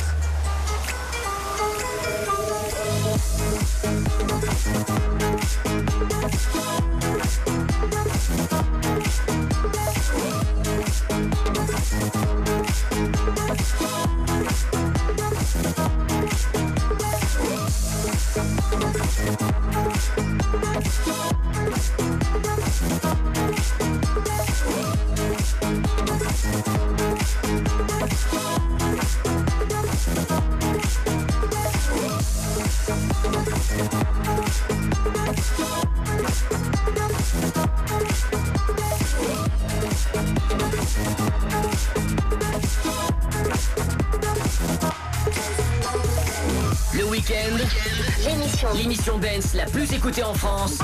Écoutez en France.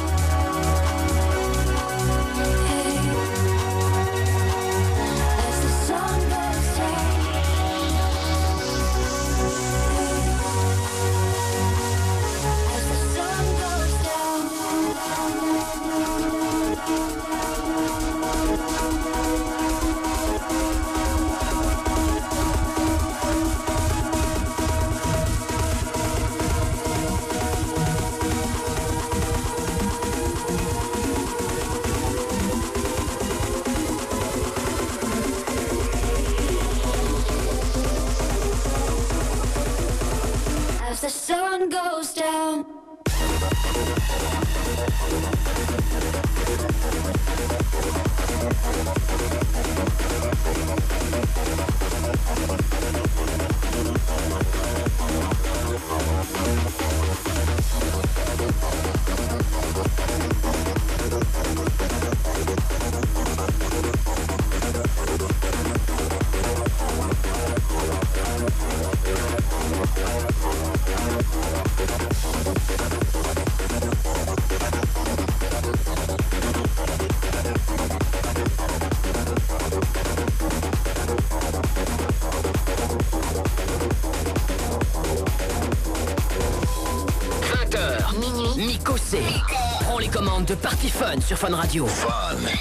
sun goes down. Sur Fun Radio. Fun.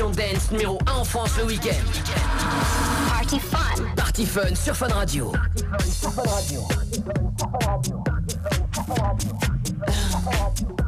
l'émission dance numéro 1 en France le week-end. Party Fun. Party Fun sur Fun Radio. Party Fun sur Fun Radio. Party Fun, Fun Radio. Party Fun, Fun Radio.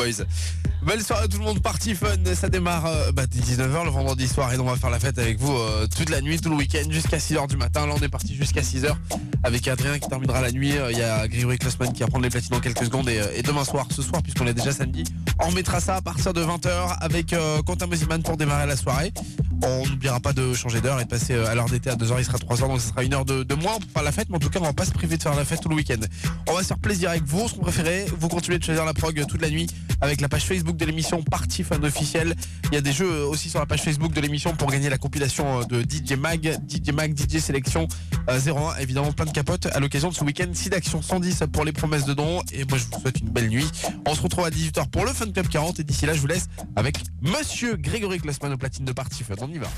Boys. Belle soirée à tout le monde, party fun, ça démarre euh, bah, dès 19h le vendredi soir et on va faire la fête avec vous euh, toute la nuit, tout le week-end jusqu'à 6h du matin. Là on est parti jusqu'à 6h avec Adrien qui terminera la nuit. Euh, Il y a Grégory Klossman qui va prendre les platines dans quelques secondes et, euh, et demain soir, ce soir puisqu'on est déjà samedi, on remettra ça à partir de 20h avec Quentin Mosiman pour démarrer la soirée. On n'oubliera pas de changer d'heure et de passer à l'heure d'été à 2h, il sera 3h donc ce sera une heure de, de moins pour faire la fête mais en tout cas on va pas se priver de faire la fête tout le week-end. On va se faire plaisir avec vos sons préférés, vous continuez de choisir la prog toute la nuit avec la page Facebook de l'émission Party Fun officielle. Il y a des jeux euh, aussi sur la page Facebook de l'émission pour gagner la compilation euh, de DJ Mag, DJ Mag, DJ Sélection euh, 01, évidemment plein de capotes à l'occasion de ce week-end 6 d'actions 110 pour les promesses de dons et moi je vous souhaite une belle nuit. On se retrouve à 18h pour le Fun Club 40 et d'ici là je vous laisse avec Monsieur Grégory Klossman au platine de Party Fun. On y va.